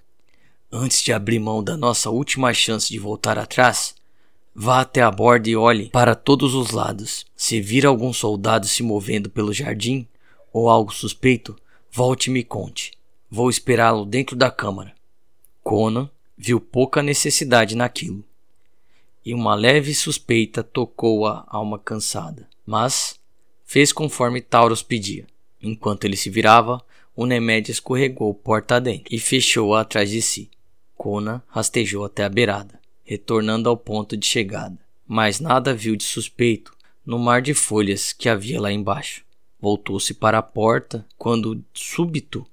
Antes de abrir mão da nossa última chance de voltar atrás, vá até a borda e olhe para todos os lados. Se vir algum soldado se movendo pelo jardim ou algo suspeito, volte e me conte. Vou esperá-lo dentro da câmara. Conan viu pouca necessidade naquilo e uma leve suspeita tocou a alma cansada. Mas fez conforme Taurus pedia. Enquanto ele se virava, o Nemédia escorregou porta adentro e fechou-a atrás de si. Kona rastejou até a beirada, retornando ao ponto de chegada, mas nada viu de suspeito no mar de folhas que havia lá embaixo. Voltou-se para a porta quando, súbito,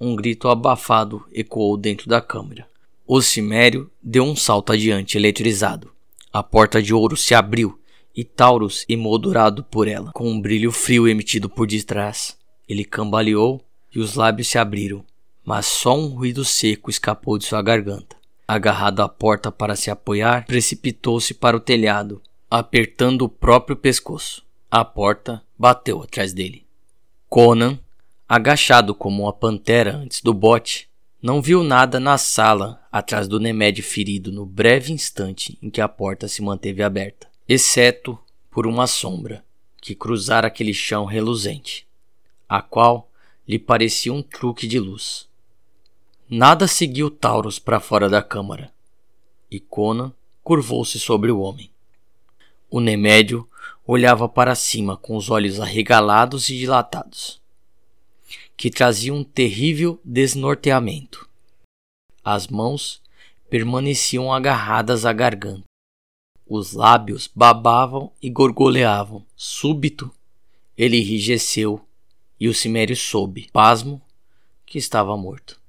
um grito abafado ecoou dentro da câmara. O cimério deu um salto adiante, eletrizado. A porta de ouro se abriu e Taurus emoldurado por ela, com um brilho frio emitido por detrás. Ele cambaleou e os lábios se abriram, mas só um ruído seco escapou de sua garganta. Agarrado à porta para se apoiar, precipitou-se para o telhado, apertando o próprio pescoço. A porta bateu atrás dele. Conan, agachado como uma pantera antes do bote, não viu nada na sala atrás do Nemed ferido no breve instante em que a porta se manteve aberta, exceto por uma sombra que cruzara aquele chão reluzente, a qual lhe parecia um truque de luz. Nada seguiu Taurus para fora da câmara, e Conan curvou-se sobre o homem. O Nemédio olhava para cima com os olhos arregalados e dilatados que trazia um terrível desnorteamento. As mãos permaneciam agarradas à garganta. Os lábios babavam e gorgoleavam. Súbito, ele enrijeceu e o Cimério soube, pasmo, que estava morto.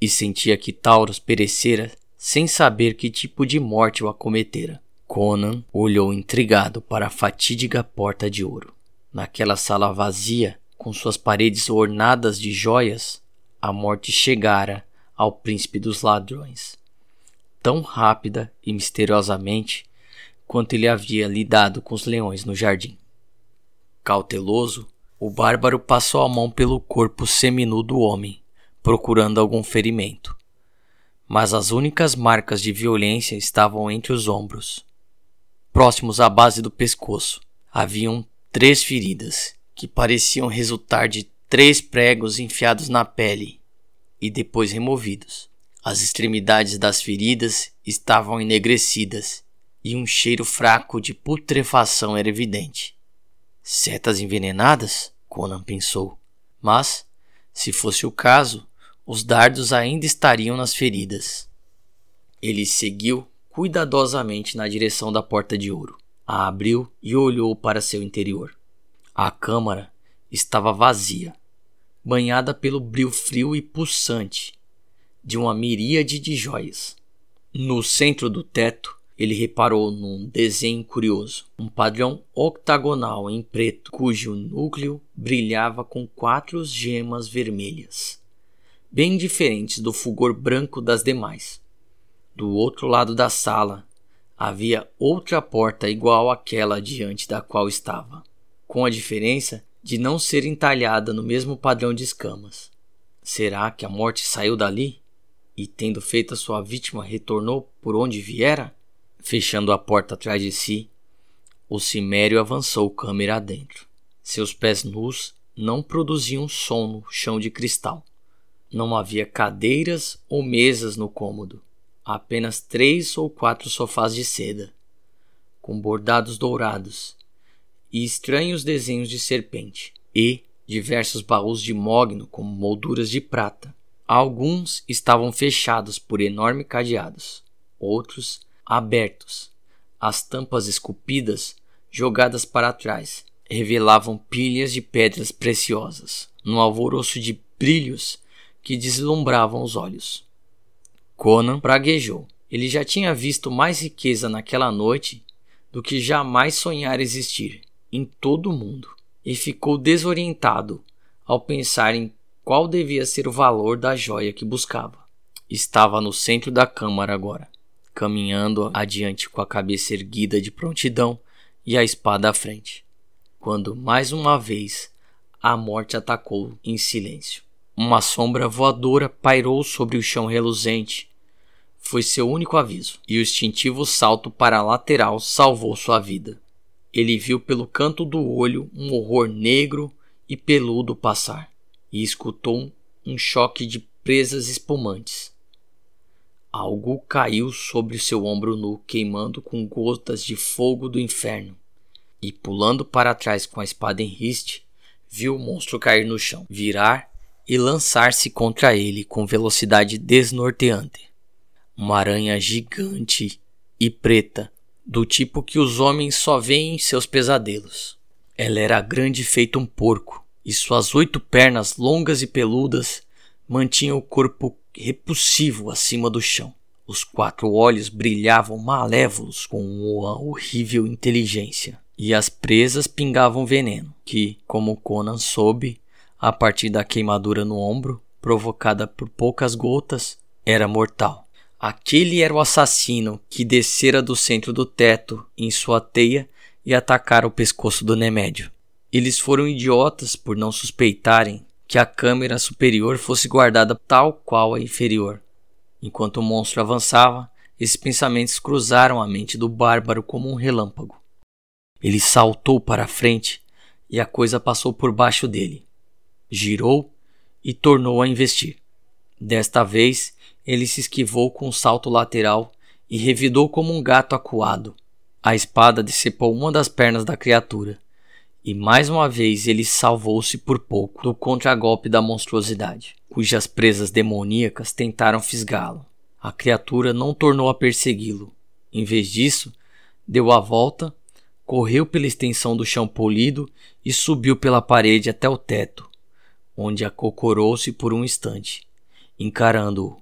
E sentia que Taurus perecera sem saber que tipo de morte o acometera. Conan olhou intrigado para a fatídica porta de ouro. Naquela sala vazia, com suas paredes ornadas de joias, a morte chegara ao príncipe dos ladrões. Tão rápida e misteriosamente quanto ele havia lidado com os leões no jardim. Cauteloso, o bárbaro passou a mão pelo corpo seminu do homem, procurando algum ferimento. Mas as únicas marcas de violência estavam entre os ombros. Próximos à base do pescoço, haviam três feridas que pareciam resultar de três pregos enfiados na pele e depois removidos. As extremidades das feridas estavam enegrecidas e um cheiro fraco de putrefação era evidente. Setas envenenadas? Conan pensou. Mas, se fosse o caso, os dardos ainda estariam nas feridas. Ele seguiu cuidadosamente na direção da porta de ouro. A abriu e olhou para seu interior. A câmara estava vazia, banhada pelo brilho frio e pulsante de uma miríade de joias. No centro do teto ele reparou num desenho curioso, um padrão octagonal em preto, cujo núcleo brilhava com quatro gemas vermelhas, bem diferentes do fulgor branco das demais. Do outro lado da sala havia outra porta igual àquela diante da qual estava, com a diferença de não ser entalhada no mesmo padrão de escamas. Será que a morte saiu dali e, tendo feito a sua vítima, retornou por onde viera? Fechando a porta atrás de si, o cimério avançou câmera adentro. Seus pés nus não produziam som no chão de cristal. Não havia cadeiras ou mesas no cômodo, apenas três ou quatro sofás de seda, com bordados dourados e estranhos desenhos de serpente, e diversos baús de mogno com molduras de prata. Alguns estavam fechados por enormes cadeados, outros abertos. As tampas esculpidas, jogadas para trás, revelavam pilhas de pedras preciosas, num alvoroço de brilhos que deslumbravam os olhos. Conan praguejou. Ele já tinha visto mais riqueza naquela noite do que jamais sonhara existir em todo o mundo, e ficou desorientado ao pensar em qual devia ser o valor da joia que buscava. Estava no centro da câmara agora, caminhando adiante com a cabeça erguida de prontidão e a espada à frente, quando mais uma vez a morte atacou em silêncio. Uma sombra voadora pairou sobre o chão reluzente. Foi seu único aviso, e o instintivo salto para a lateral salvou sua vida. Ele viu pelo canto do olho um horror negro e peludo passar, e escutou um choque de presas espumantes. Algo caiu sobre seu ombro nu, queimando com gotas de fogo do inferno. E pulando para trás com a espada em riste, viu o monstro cair no chão, virar e lançar-se contra ele com velocidade desnorteante. Uma aranha gigante e preta, do tipo que os homens só veem em seus pesadelos. Ela era grande feito um porco, e suas oito pernas longas e peludas mantinham o corpo repulsivo acima do chão. Os quatro olhos brilhavam malévolos com uma horrível inteligência, e as presas pingavam veneno, que, como Conan soube, a partir da queimadura no ombro, provocada por poucas gotas, era mortal. Aquele era o assassino que descera do centro do teto em sua teia e atacara o pescoço do Nemédio. Eles foram idiotas por não suspeitarem que a câmera superior fosse guardada tal qual a inferior. Enquanto o monstro avançava, esses pensamentos cruzaram a mente do bárbaro como um relâmpago. Ele saltou para a frente e a coisa passou por baixo dele. Girou e tornou a investir. Desta vez, ele se esquivou com um salto lateral e revidou como um gato acuado. A espada decepou uma das pernas da criatura e mais uma vez ele salvou-se por pouco do contragolpe da monstruosidade, cujas presas demoníacas tentaram fisgá-lo. A criatura não tornou a persegui-lo. Em vez disso, deu a volta, correu pela extensão do chão polido e subiu pela parede até o teto, onde acocorou-se por um instante, encarando-o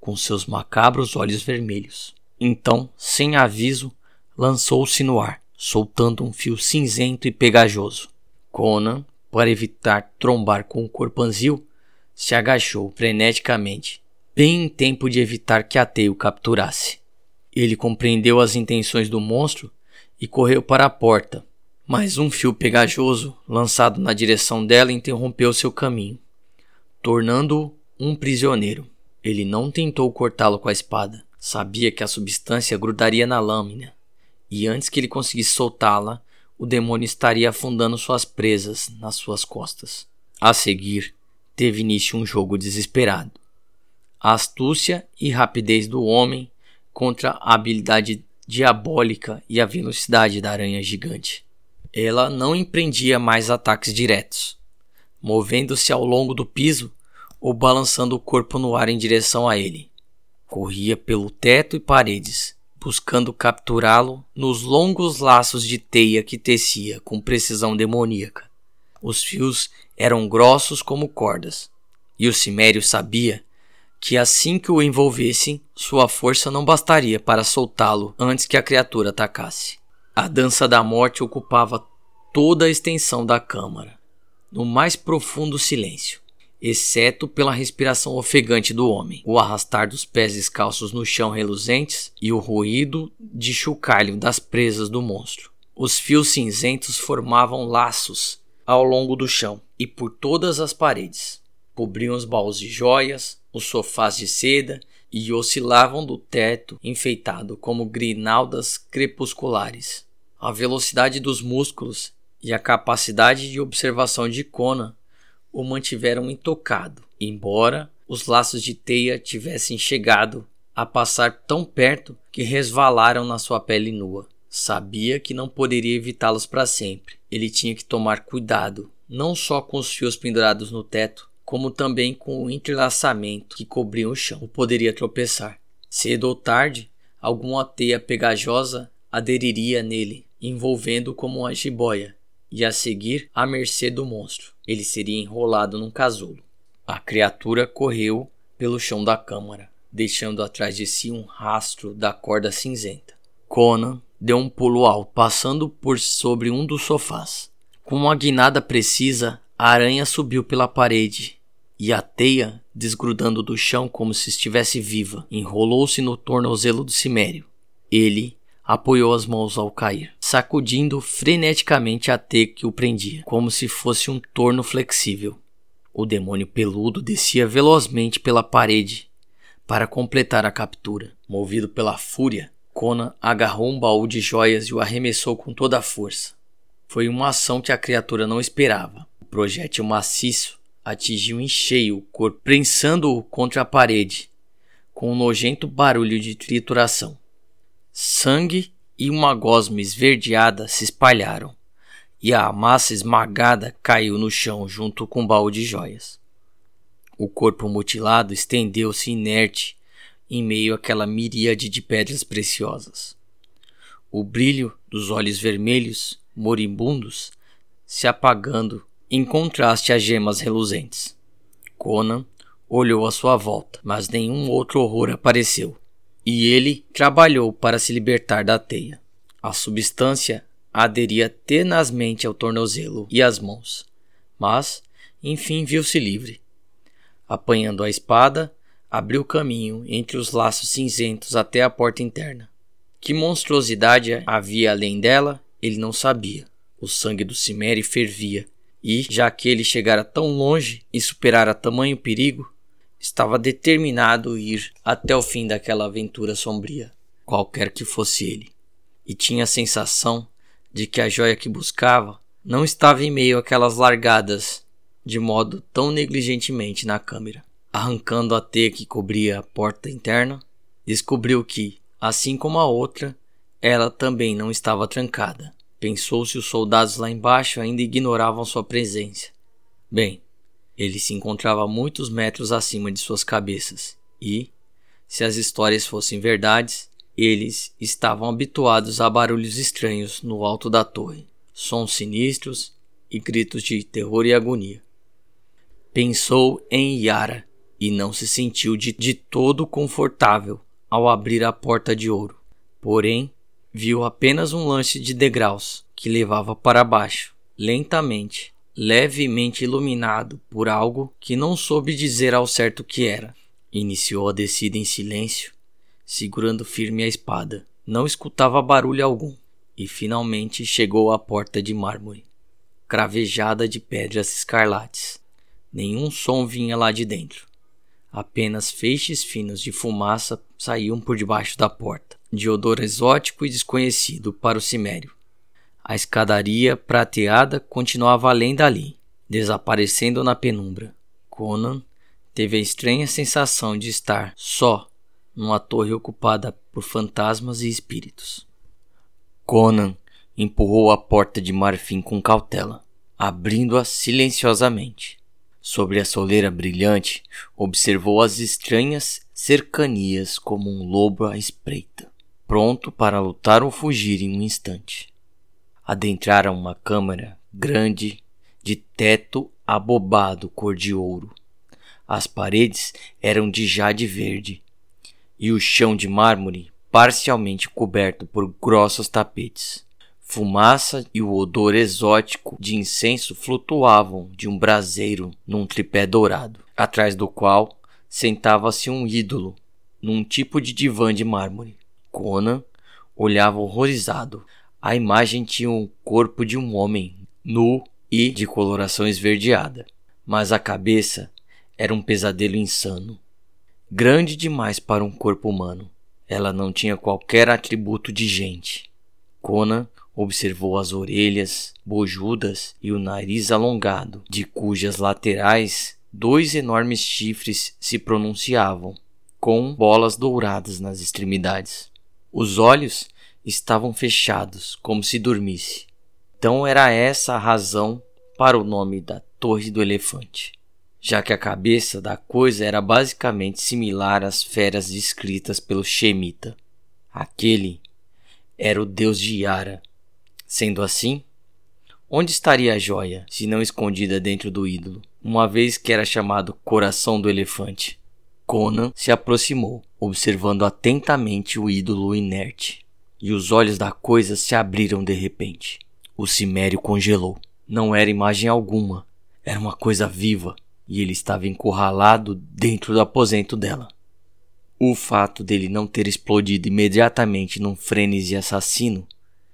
com seus macabros olhos vermelhos. Então, sem aviso, lançou-se no ar, soltando um fio cinzento e pegajoso. Conan, para evitar trombar com o corpanzil, se agachou freneticamente, bem em tempo de evitar que a teia o capturasse. Ele compreendeu as intenções do monstro e correu para a porta, mas um fio pegajoso lançado na direção dela interrompeu seu caminho, tornando-o um prisioneiro. Ele não tentou cortá-lo com a espada. Sabia que a substância grudaria na lâmina, e antes que ele conseguisse soltá-la, o demônio estaria afundando suas presas nas suas costas. A seguir, teve início um jogo desesperado. A astúcia e rapidez do homem contra a habilidade diabólica e a velocidade da aranha gigante. Ela não empreendia mais ataques diretos, movendo-se ao longo do piso ou balançando o corpo no ar em direção a ele. Corria pelo teto e paredes, buscando capturá-lo nos longos laços de teia que tecia com precisão demoníaca. Os fios eram grossos como cordas, e o cimério sabia que assim que o envolvessem, sua força não bastaria para soltá-lo antes que a criatura atacasse. A dança da morte ocupava toda a extensão da câmara, no mais profundo silêncio exceto pela respiração ofegante do homem, o arrastar dos pés descalços no chão reluzentes e o ruído de chocalho das presas do monstro. Os fios cinzentos formavam laços ao longo do chão e por todas as paredes. Cobriam os baús de joias, os sofás de seda e oscilavam do teto enfeitado como grinaldas crepusculares. A velocidade dos músculos e a capacidade de observação de Conan o mantiveram intocado, embora os laços de teia tivessem chegado a passar tão perto que resvalaram na sua pele nua. Sabia que não poderia evitá-los para sempre. Ele tinha que tomar cuidado, não só com os fios pendurados no teto, como também com o entrelaçamento que cobria o chão. poderia tropeçar. Cedo ou tarde, alguma teia pegajosa aderiria nele, envolvendo como uma jiboia, e a seguir à mercê do monstro. Ele seria enrolado num casulo. A criatura correu pelo chão da câmara, deixando atrás de si um rastro da corda cinzenta. Conan deu um pulo alto, passando por sobre um dos sofás. Com uma guinada precisa, a aranha subiu pela parede e a teia, desgrudando do chão como se estivesse viva, enrolou-se no tornozelo do cimério. Ele apoiou as mãos ao cair, sacudindo freneticamente a teia que o prendia, como se fosse um torno flexível. O demônio peludo descia velozmente pela parede para completar a captura. Movido pela fúria, Conan agarrou um baú de joias e o arremessou com toda a força. Foi uma ação que a criatura não esperava. O projétil maciço atingiu em cheio o corpo, prensando-o contra a parede, com um nojento barulho de trituração. Sangue e uma gosma esverdeada se espalharam, e a massa esmagada caiu no chão junto com o baú de joias. O corpo mutilado estendeu-se inerte em meio àquela miríade de pedras preciosas. O brilho dos olhos vermelhos, moribundos, se apagando em contraste às gemas reluzentes. Conan olhou à sua volta, mas nenhum outro horror apareceu e ele trabalhou para se libertar da teia. A substância aderia tenazmente ao tornozelo e às mãos, mas, enfim, viu-se livre. Apanhando a espada, abriu caminho entre os laços cinzentos até a porta interna. Que monstruosidade havia além dela, ele não sabia. O sangue do Cimério fervia, e, já que ele chegara tão longe e superara tamanho perigo, estava determinado a ir até o fim daquela aventura sombria, qualquer que fosse ele, e tinha a sensação de que a joia que buscava não estava em meio àquelas largadas de modo tão negligentemente na câmera. Arrancando a teia que cobria a porta interna, descobriu que, assim como a outra, ela também não estava trancada. Pensou se os soldados lá embaixo ainda ignoravam sua presença. Bem, ele se encontrava muitos metros acima de suas cabeças e, Se as histórias fossem verdades, eles estavam habituados a barulhos estranhos no alto da torre, sons sinistros e gritos de terror e agonia. Pensou em Yara e não se sentiu de, de todo confortável ao abrir a porta de ouro. Porém, viu apenas um lance de degraus que levava para baixo, lentamente, levemente iluminado por algo que não soube dizer ao certo o que era. Iniciou a descida em silêncio, segurando firme a espada. Não escutava barulho algum e finalmente chegou à porta de mármore, cravejada de pedras escarlates. Nenhum som vinha lá de dentro. Apenas feixes finos de fumaça saíam por debaixo da porta, de odor exótico e desconhecido para o cimério. A escadaria prateada continuava além dali, desaparecendo na penumbra. Conan teve a estranha sensação de estar só numa torre ocupada por fantasmas e espíritos. Conan empurrou a porta de marfim com cautela, abrindo-a silenciosamente. Sobre a soleira brilhante, observou as estranhas cercanias como um lobo à espreita, pronto para lutar ou fugir em um instante. Adentraram uma câmara grande, de teto abobado cor de ouro. As paredes eram de jade verde e o chão de mármore parcialmente coberto por grossos tapetes. Fumaça e o odor exótico de incenso flutuavam de um braseiro num tripé dourado, atrás do qual sentava-se um ídolo num tipo de divã de mármore. Conan olhava horrorizado. A imagem tinha o corpo de um homem, nu e de coloração esverdeada, mas a cabeça era um pesadelo insano. Grande demais para um corpo humano. Ela não tinha qualquer atributo de gente. Conan Observou as orelhas bojudas e o nariz alongado, de cujas laterais dois enormes chifres se pronunciavam, com bolas douradas nas extremidades. Os olhos estavam fechados, como se dormisse. Então era essa a razão para o nome da Torre do Elefante, já que a cabeça da coisa era basicamente similar às feras descritas pelo Shemita. Aquele era o deus de Yara, Sendo assim, onde estaria a joia, se não escondida dentro do ídolo, uma vez que era chamado coração do elefante? Conan se aproximou, observando atentamente o ídolo inerte, e os olhos da coisa se abriram de repente. O cimério congelou. Não era imagem alguma, era uma coisa viva, e ele estava encurralado dentro do aposento dela. O fato dele não ter explodido imediatamente num frenesi assassino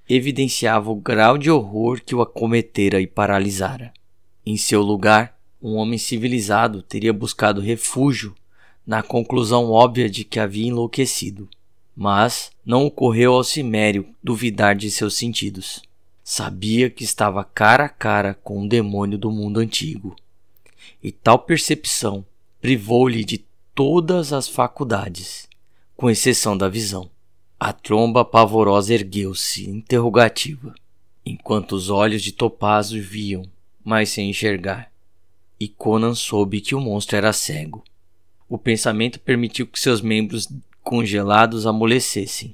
evidenciava o grau de horror que o acometera e paralisara. Em seu lugar, um homem civilizado teria buscado refúgio na conclusão óbvia de que havia enlouquecido. Mas não ocorreu ao Cimério duvidar de seus sentidos. Sabia que estava cara a cara com um demônio do mundo antigo. E tal percepção privou-lhe de todas as faculdades, com exceção da visão. A tromba pavorosa ergueu-se, interrogativa, enquanto os olhos de Topázio viam, mas sem enxergar. E Conan soube que o monstro era cego. O pensamento permitiu que seus membros congelados amolecessem,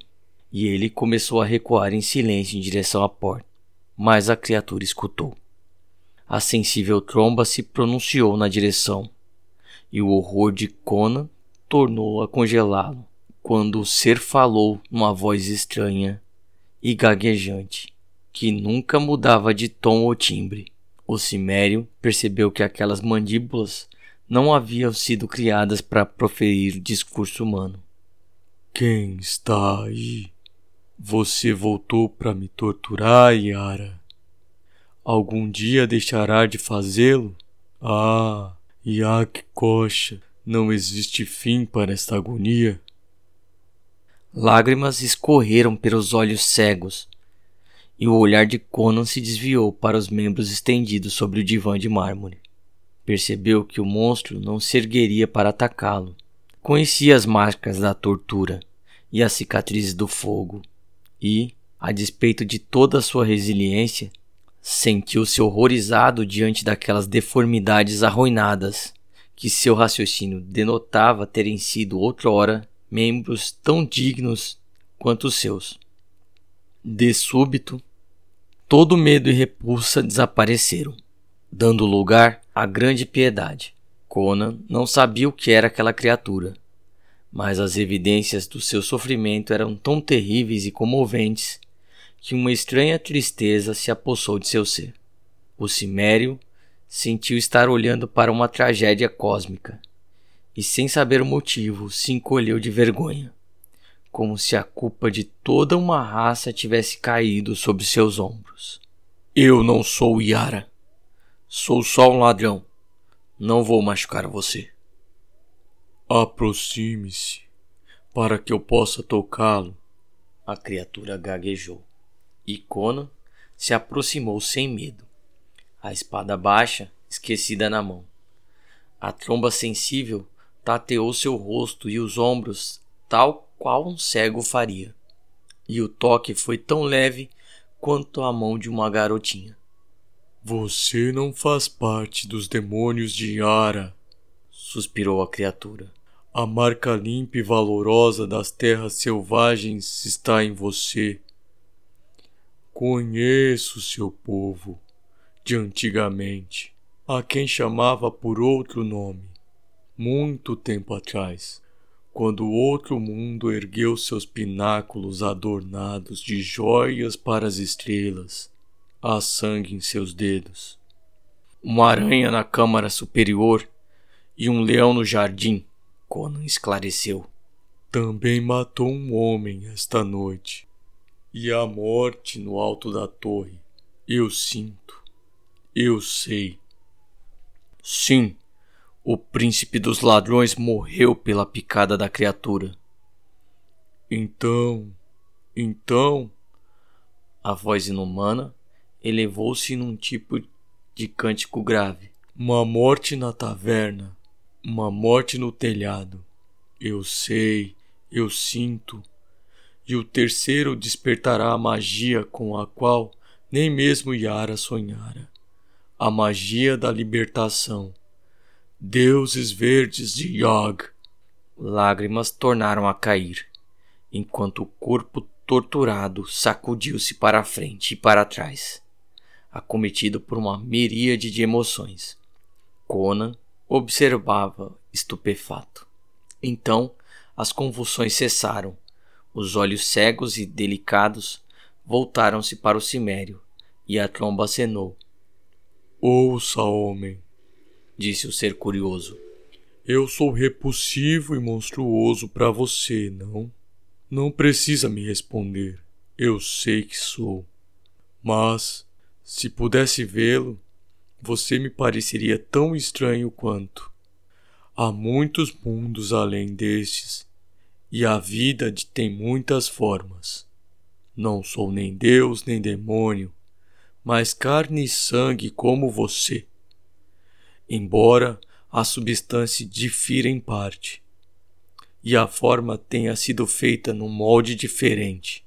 e ele começou a recuar em silêncio em direção à porta. Mas a criatura escutou. A sensível tromba se pronunciou na direção, e o horror de Conan tornou a congelá-lo quando o ser falou numa voz estranha e gaguejante, que nunca mudava de tom ou timbre. O cimério percebeu que aquelas mandíbulas não haviam sido criadas para proferir discurso humano. Quem está aí? Você voltou para me torturar, Yara. Algum dia deixará de fazê-lo? Ah, Yak Coxa, não existe fim para esta agonia. Lágrimas escorreram pelos olhos cegos, e o olhar de Conan se desviou para os membros estendidos sobre o divã de mármore. Percebeu que o monstro não se ergueria para atacá-lo. Conhecia as marcas da tortura e as cicatrizes do fogo, e, a despeito de toda a sua resiliência, sentiu-se horrorizado diante daquelas deformidades arruinadas que seu raciocínio denotava terem sido outrora membros tão dignos quanto os seus. De súbito, todo medo e repulsa desapareceram, dando lugar à grande piedade. Conan não sabia o que era aquela criatura, mas as evidências do seu sofrimento eram tão terríveis e comoventes que uma estranha tristeza se apossou de seu ser. O Cimério sentiu estar olhando para uma tragédia cósmica e, sem saber o motivo, se encolheu de vergonha, como se a culpa de toda uma raça tivesse caído sobre seus ombros. Eu não sou Yara. Sou só um ladrão. Não vou machucar você. Aproxime-se, para que eu possa tocá-lo. A criatura gaguejou. E Conan se aproximou sem medo, a espada baixa esquecida na mão. A tromba sensível tateou seu rosto e os ombros, tal qual um cego faria. E o toque foi tão leve quanto a mão de uma garotinha. Você não faz parte dos demônios de Yara, suspirou a criatura. A marca limpa e valorosa das terras selvagens está em você. Conheço seu povo de antigamente, a quem chamava por outro nome, muito tempo atrás, quando o outro mundo ergueu seus pináculos adornados de joias para as estrelas, há sangue em seus dedos. Uma aranha na câmara superior e um leão no jardim Conan esclareceu. Também matou um homem esta noite. E a morte no alto da torre. Eu sinto. Eu sei. Sim, o príncipe dos ladrões morreu pela picada da criatura. Então. Então. A voz inumana elevou-se num tipo de cântico grave. Uma morte na taverna uma morte no telhado. Eu sei, eu sinto. E o terceiro despertará a magia com a qual nem mesmo Yara sonhara. A magia da libertação. Deuses verdes de Yog. Lágrimas tornaram a cair, enquanto o corpo torturado sacudiu-se para frente e para trás, acometido por uma miríade de emoções. Conan observava estupefato. Então as convulsões cessaram. Os olhos cegos e delicados voltaram-se para o cimério e a tromba acenou. Ouça, homem, disse o ser curioso. Eu sou repulsivo e monstruoso para você, não? Não precisa me responder. Eu sei que sou. Mas, se pudesse vê-lo, você me pareceria tão estranho quanto. Há muitos mundos além destes, e a vida tem muitas formas. Não sou nem Deus nem demônio, mas carne e sangue como você. Embora a substância difira em parte, e a forma tenha sido feita num molde diferente.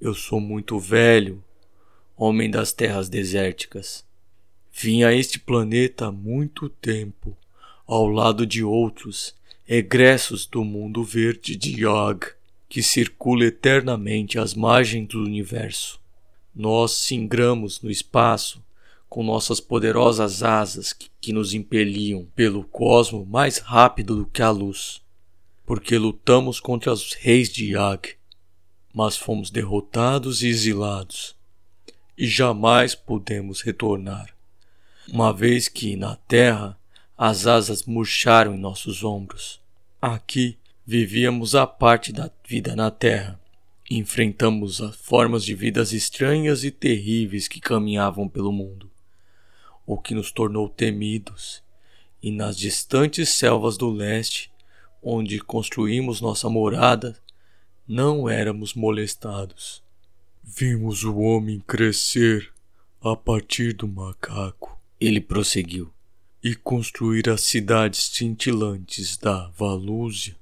Eu sou muito velho, homem das terras desérticas Vim a este planeta há muito tempo, ao lado de outros, egressos do mundo verde de Yog, que circula eternamente às margens do universo. Nós singramos no espaço com nossas poderosas asas que, que nos impeliam pelo cosmo mais rápido do que a luz, porque lutamos contra os reis de Yag, mas fomos derrotados e exilados, e jamais pudemos retornar uma vez que na terra as asas murcharam em nossos ombros. Aqui vivíamos a parte da vida na terra. Enfrentamos as formas de vidas estranhas e terríveis que caminhavam pelo mundo, o que nos tornou temidos, e nas distantes selvas do leste, onde construímos nossa morada, não éramos molestados. Vimos o homem crescer a partir do macaco ele prosseguiu. E construir as cidades cintilantes da Valúzia,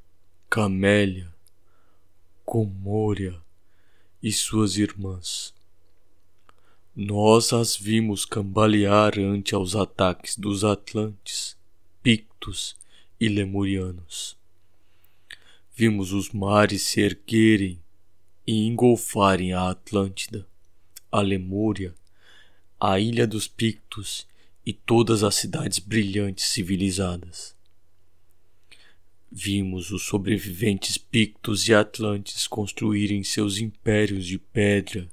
Camélia, Comória e suas irmãs. Nós as vimos cambalear ante aos ataques dos Atlantes, Pictos e Lemurianos. Vimos os mares se erguerem e engolfarem a Atlântida, a Lemúria, a Ilha dos Pictos e todas as cidades brilhantes civilizadas. Vimos os sobreviventes Pictos e Atlantes construírem seus impérios de pedra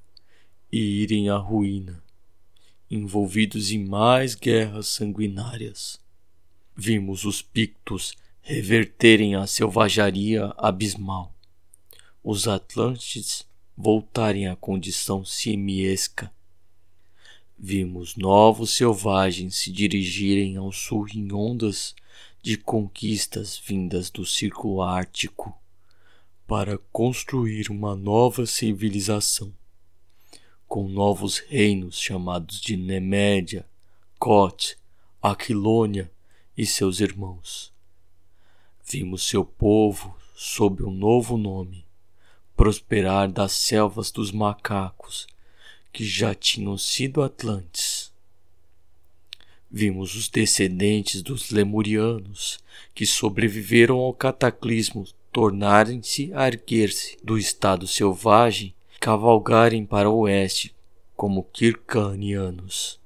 e irem à ruína, envolvidos em mais guerras sanguinárias. Vimos os Pictos reverterem a selvageria abismal os Atlantes voltarem à condição simiesca. Vimos novos selvagens se dirigirem ao sul em ondas de conquistas vindas do Círculo Ártico para construir uma nova civilização, com novos reinos chamados de Nemédia, Cote, Aquilônia e seus irmãos. Vimos seu povo sob um novo nome, prosperar das selvas dos macacos que já tinham sido Atlantes. Vimos os descendentes dos lemurianos que sobreviveram ao cataclismo tornarem-se a erguer-se do estado selvagem cavalgarem para o oeste como Kirkanianos.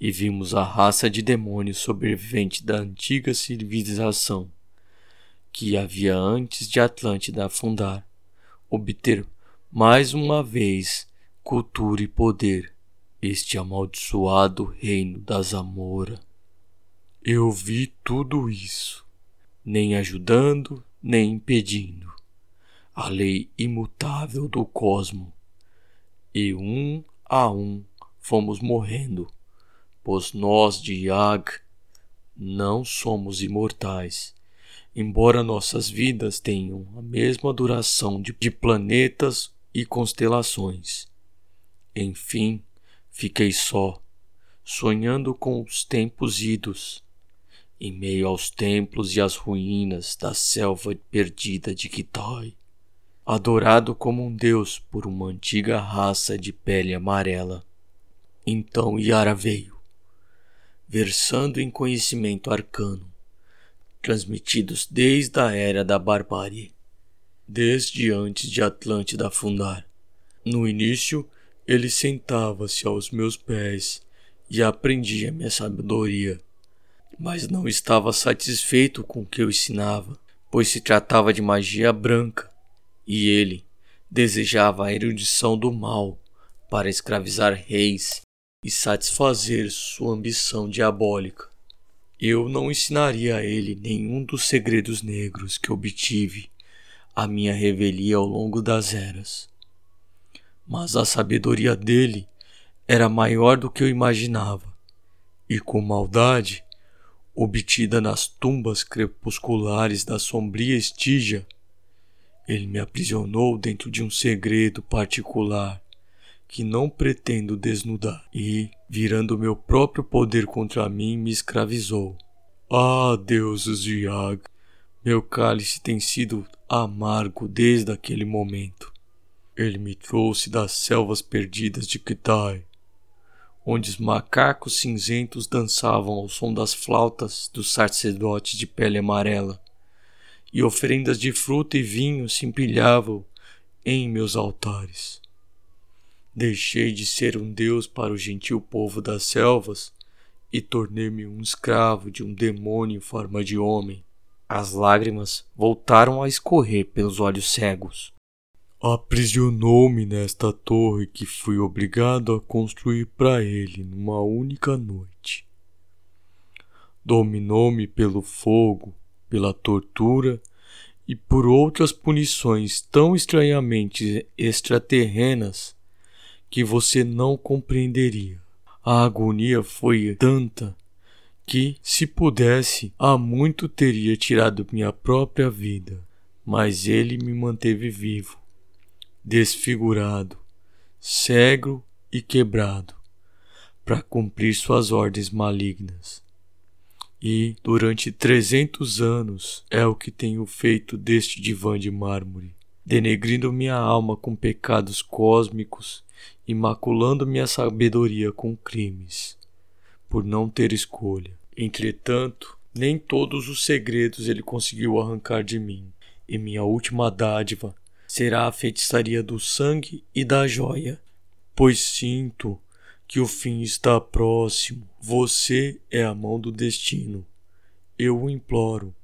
E vimos a raça de demônios sobrevivente da antiga civilização que havia antes de Atlântida afundar obter mais uma vez cultura e poder, este amaldiçoado reino da Zamora. Eu vi tudo isso, nem ajudando, nem impedindo, a lei imutável do cosmo, e um a um fomos morrendo, pois nós de Yag não somos imortais embora nossas vidas tenham a mesma duração de, planetas e constelações. Enfim, fiquei só, sonhando com os tempos idos, em meio aos templos e às ruínas da selva perdida de Kitai, adorado como um deus por uma antiga raça de pele amarela. Então Yara veio, versando em conhecimento arcano, transmitidos desde a era da barbárie, desde antes de Atlântida afundar. No início, ele sentava-se aos meus pés e aprendia minha sabedoria, mas não estava satisfeito com o que eu ensinava, pois se tratava de magia branca, e ele desejava a erudição do mal para escravizar reis e satisfazer sua ambição diabólica. Eu não ensinaria a ele nenhum dos segredos negros que obtive a minha revelia ao longo das eras. Mas a sabedoria dele era maior do que eu imaginava, e com maldade, obtida nas tumbas crepusculares da sombria Estígia, ele me aprisionou dentro de um segredo particular que não pretendo desnudar, e, virando meu próprio poder contra mim, me escravizou. Ah, deuses de Yag, meu cálice tem sido amargo desde aquele momento. Ele me trouxe das selvas perdidas de Kitai, onde os macacos cinzentos dançavam ao som das flautas dos sacerdotes de pele amarela, e oferendas de fruta e vinho se empilhavam em meus altares. Deixei de ser um deus para o gentil povo das selvas e tornei-me um escravo de um demônio em forma de homem. As lágrimas voltaram a escorrer pelos olhos cegos. Aprisionou-me nesta torre que fui obrigado a construir para ele numa única noite. Dominou-me pelo fogo, pela tortura e por outras punições tão estranhamente extraterrenas que você não compreenderia. A agonia foi tanta que, se pudesse, há muito teria tirado minha própria vida, mas ele me manteve vivo, desfigurado, cego e quebrado, para cumprir suas ordens malignas. E, durante trezentos anos, é o que tenho feito deste divã de mármore, denegrindo minha alma com pecados cósmicos imaculando minha sabedoria com crimes, por não ter escolha. Entretanto, nem todos os segredos ele conseguiu arrancar de mim, e minha última dádiva será a feitiçaria do sangue e da joia, pois sinto que o fim está próximo. Você é a mão do destino. Eu o imploro.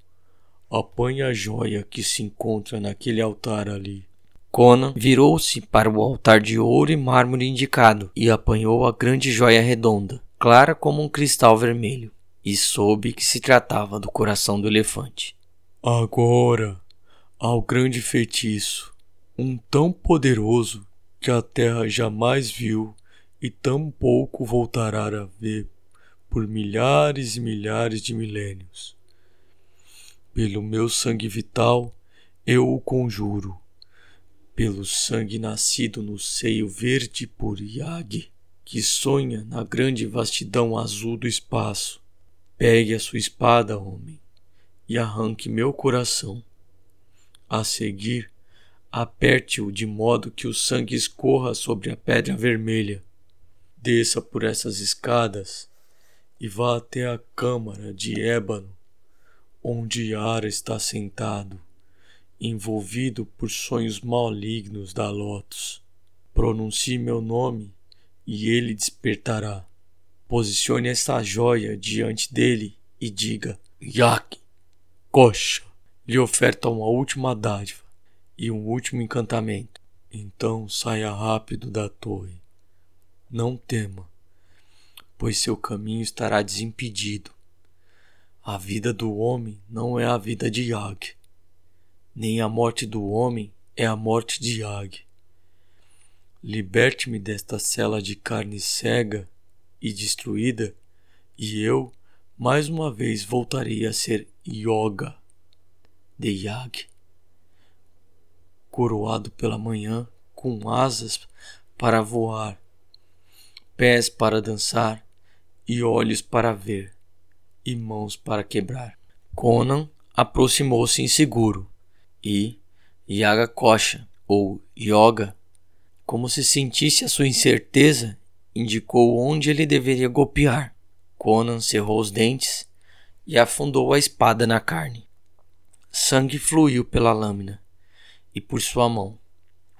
Apanhe a joia que se encontra naquele altar ali. Conan virou-se para o altar de ouro e mármore indicado e apanhou a grande joia redonda, clara como um cristal vermelho, e soube que se tratava do coração do elefante. Agora, ao grande feitiço, um tão poderoso que a terra jamais viu e tão pouco voltará a ver por milhares e milhares de milênios. Pelo meu sangue vital, eu o conjuro pelo sangue nascido no seio verde por Yag, que sonha na grande vastidão azul do espaço. Pegue a sua espada, homem, e arranque meu coração. A seguir, aperte-o de modo que o sangue escorra sobre a pedra vermelha. Desça por essas escadas e vá até a câmara de ébano, onde Yara está sentado envolvido por sonhos malignos da Lotus. Pronuncie meu nome e ele despertará. Posicione essa joia diante dele e diga: Yak, Coxa, lhe oferta uma última dádiva e um último encantamento. Então saia rápido da torre. Não tema, pois seu caminho estará desimpedido. A vida do homem não é a vida de Yag nem a morte do homem é a morte de Yag. Liberte-me desta cela de carne cega e destruída, e eu, mais uma vez, voltarei a ser Yoga de Yag, coroado pela manhã, com asas para voar, pés para dançar, e olhos para ver, e mãos para quebrar. Conan aproximou-se inseguro e Yaga Kosha, ou Yoga, como se sentisse a sua incerteza, indicou onde ele deveria golpear. Conan cerrou os dentes e afundou a espada na carne. Sangue fluiu pela lâmina e por sua mão.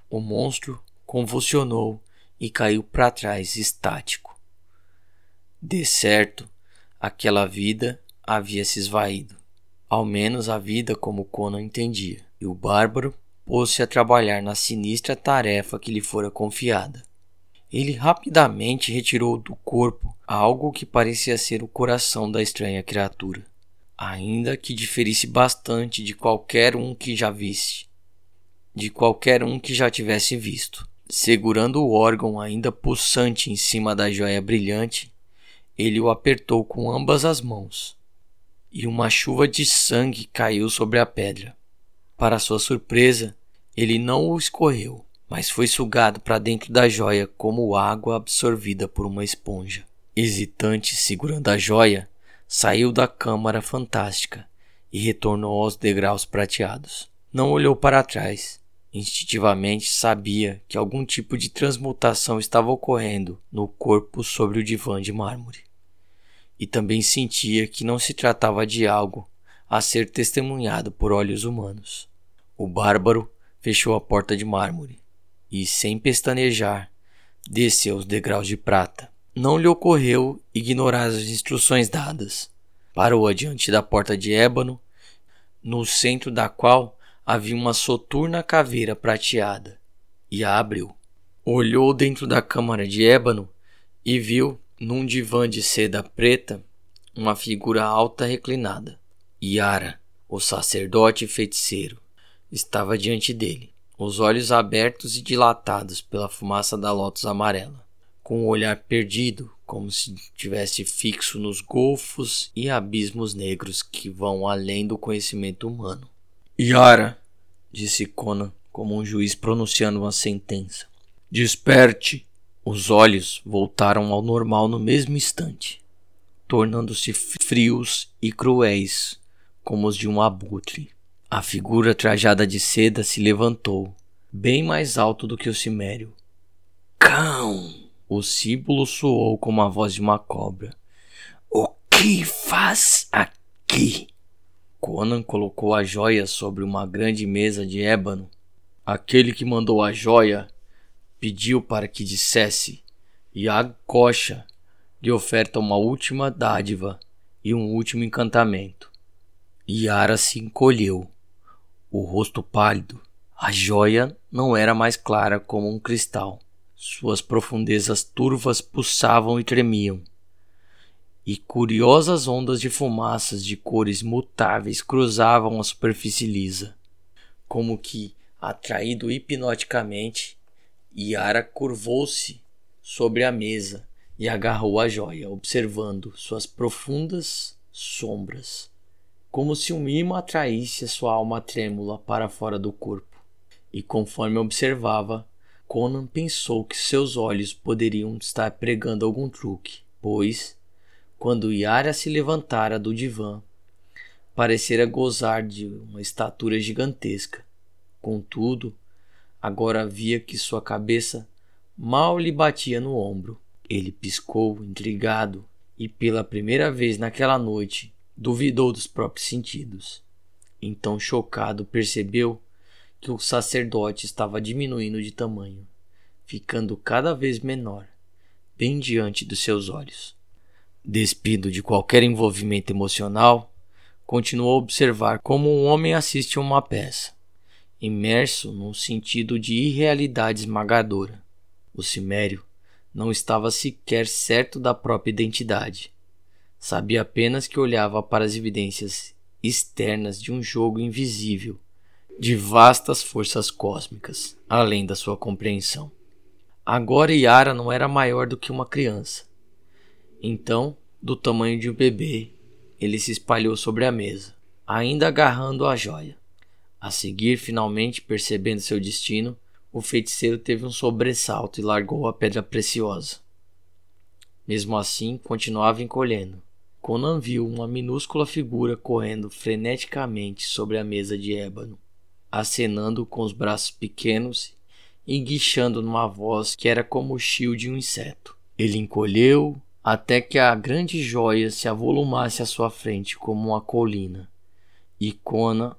O monstro convulsionou e caiu para trás estático. De certo, aquela vida havia se esvaído, ao menos a vida como Conan entendia e o bárbaro pôs-se a trabalhar na sinistra tarefa que lhe fora confiada. Ele rapidamente retirou do corpo algo que parecia ser o coração da estranha criatura, ainda que diferisse bastante de qualquer um que já visse, de qualquer um que já tivesse visto. Segurando o órgão ainda pulsante em cima da joia brilhante, ele o apertou com ambas as mãos, e uma chuva de sangue caiu sobre a pedra. Para sua surpresa, ele não o escorreu, mas foi sugado para dentro da joia como água absorvida por uma esponja. Hesitante, segurando a joia, saiu da câmara fantástica e retornou aos degraus prateados. Não olhou para trás. Instintivamente sabia que algum tipo de transmutação estava ocorrendo no corpo sobre o divã de mármore. E também sentia que não se tratava de algo a ser testemunhado por olhos humanos. O bárbaro fechou a porta de mármore e, sem pestanejar, desceu os degraus de prata. Não lhe ocorreu ignorar as instruções dadas. Parou adiante da porta de ébano, no centro da qual havia uma soturna caveira prateada, e a abriu. Olhou dentro da câmara de ébano e viu, num divã de seda preta, uma figura alta reclinada. Yara, o sacerdote feiticeiro estava diante dele, os olhos abertos e dilatados pela fumaça da lótus amarela, com o olhar perdido, como se estivesse fixo nos golfos e abismos negros que vão além do conhecimento humano. Yara, disse Conan, como um juiz pronunciando uma sentença. Desperte! Os olhos voltaram ao normal no mesmo instante, tornando-se frios e cruéis, como os de um abutre. A figura trajada de seda se levantou, bem mais alto do que o cimério. Cão! O símbolo soou como a voz de uma cobra. O que faz aqui? Conan colocou a joia sobre uma grande mesa de ébano. Aquele que mandou a joia pediu para que dissesse: Yag Kosha lhe oferta uma última dádiva e um último encantamento. Yara se encolheu, o rosto pálido. A joia não era mais clara como um cristal. Suas profundezas turvas pulsavam e tremiam e curiosas ondas de fumaças de cores mutáveis cruzavam a superfície lisa. Como que, atraído hipnoticamente, Yara curvou-se sobre a mesa e agarrou a joia, observando suas profundas sombras, como se um imã atraísse a sua alma trêmula para fora do corpo. E conforme observava, Conan pensou que seus olhos poderiam estar pregando algum truque, pois quando Yara se levantara do divã, parecera gozar de uma estatura gigantesca. Contudo, agora via que sua cabeça mal lhe batia no ombro. Ele piscou, intrigado, e pela primeira vez naquela noite duvidou dos próprios sentidos. Então, chocado, percebeu que o sacerdote estava diminuindo de tamanho, ficando cada vez menor, bem diante dos seus olhos. Despido de qualquer envolvimento emocional, continuou a observar como um homem assiste a uma peça, imerso num sentido de irrealidade esmagadora. O cimério não estava sequer certo da própria identidade. Sabia apenas que olhava para as evidências externas de um jogo invisível, de vastas forças cósmicas, além da sua compreensão. Agora Yara não era maior do que uma criança então, do tamanho de um bebê, ele se espalhou sobre a mesa, ainda agarrando a joia. A seguir, finalmente percebendo seu destino, o feiticeiro teve um sobressalto e largou a pedra preciosa. Mesmo assim, continuava encolhendo. Conan viu uma minúscula figura correndo freneticamente sobre a mesa de ébano, acenando com os braços pequenos e guichando numa voz que era como o chio de um inseto. Ele encolheu, até que a grande joia se avolumasse à sua frente como uma colina, e Conan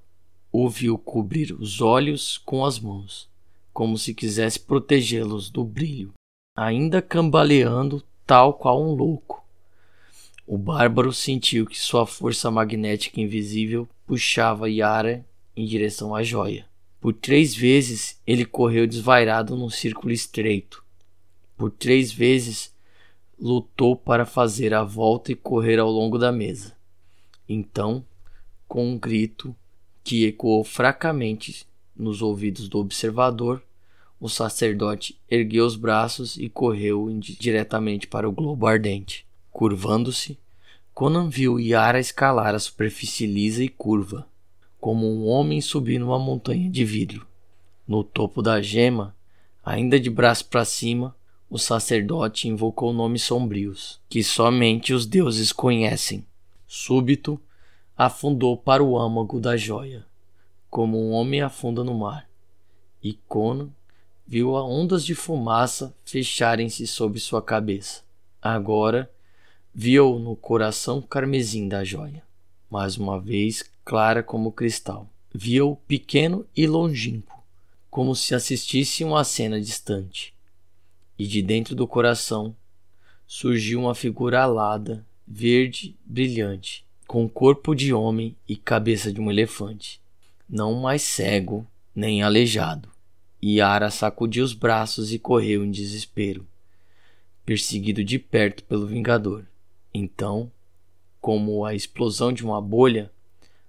o viu cobrir os olhos com as mãos, como se quisesse protegê-los do brilho, ainda cambaleando tal qual um louco. O bárbaro sentiu que sua força magnética invisível puxava Yara em direção à joia. Por três vezes ele correu desvairado num círculo estreito. Por três vezes lutou para fazer a volta e correr ao longo da mesa. Então, com um grito que ecoou fracamente nos ouvidos do observador, o sacerdote ergueu os braços e correu diretamente para o globo ardente. Curvando-se, Conan viu Yara escalar a superfície lisa e curva, como um homem subindo uma montanha de vidro. No topo da gema, ainda de braço para cima, o sacerdote invocou nomes sombrios, que somente os deuses conhecem. Súbito, afundou para o âmago da joia, como um homem afunda no mar. E Conan viu as ondas de fumaça fecharem-se sobre sua cabeça. Agora viu no coração carmesim da joia, mais uma vez clara como cristal. Viu pequeno e longínquo, como se assistisse uma cena distante e de dentro do coração surgiu uma figura alada, verde, brilhante, com corpo de homem e cabeça de um elefante, não mais cego nem aleijado. Yara sacudiu os braços e correu em desespero, perseguido de perto pelo Vingador. Então, como a explosão de uma bolha,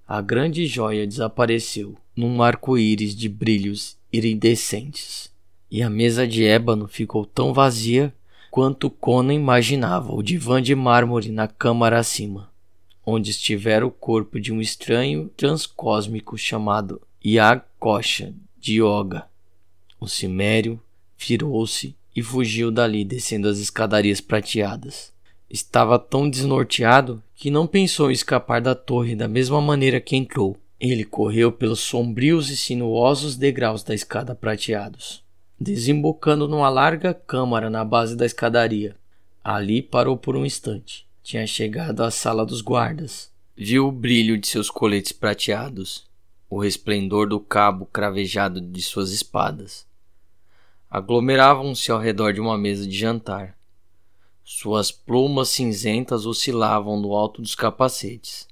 a grande joia desapareceu num arco-íris de brilhos iridescentes e a mesa de ébano ficou tão vazia quanto Conan imaginava o divã de mármore na câmara acima, onde estivera o corpo de um estranho transcósmico chamado Yag Kosha de Yoga. O cimério virou-se e fugiu dali descendo as escadarias prateadas. Estava tão desnorteado que não pensou em escapar da torre da mesma maneira que entrou. Ele correu pelos sombrios e sinuosos degraus da escada prateados desembocando numa larga câmara na base da escadaria. Ali parou por um instante. Tinha chegado à sala dos guardas. Viu o brilho de seus coletes prateados, o resplendor do cabo cravejado de suas espadas. Aglomeravam-se ao redor de uma mesa de jantar. Suas plumas cinzentas oscilavam no alto dos capacetes.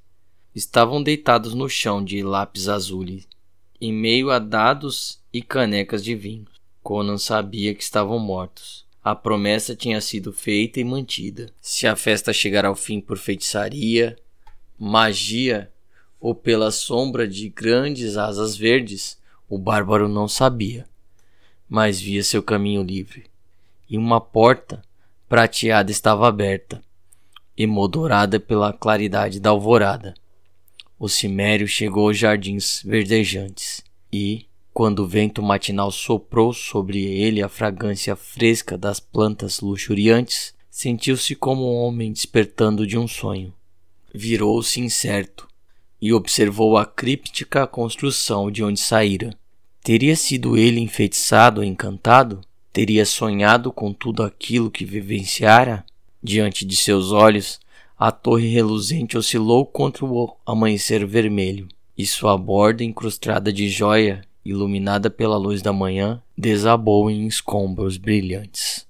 Estavam deitados no chão de lápis azul, em meio a dados e canecas de vinho. Conan sabia que estavam mortos. A promessa tinha sido feita e mantida. Se a festa chegar ao fim por feitiçaria, magia ou pela sombra de grandes asas verdes, o bárbaro não sabia, mas via seu caminho livre. E uma porta prateada estava aberta, emoldurada pela claridade da alvorada. O cimério chegou aos jardins verdejantes e, quando o vento matinal soprou sobre ele a fragrância fresca das plantas luxuriantes, sentiu-se como um homem despertando de um sonho. Virou-se incerto e observou a críptica construção de onde saíra. Teria sido ele enfeitiçado ou encantado? Teria sonhado com tudo aquilo que vivenciara? Diante de seus olhos, a torre reluzente oscilou contra o amanhecer vermelho, e sua borda incrustada de joia iluminada pela luz da manhã, desabou em escombros brilhantes.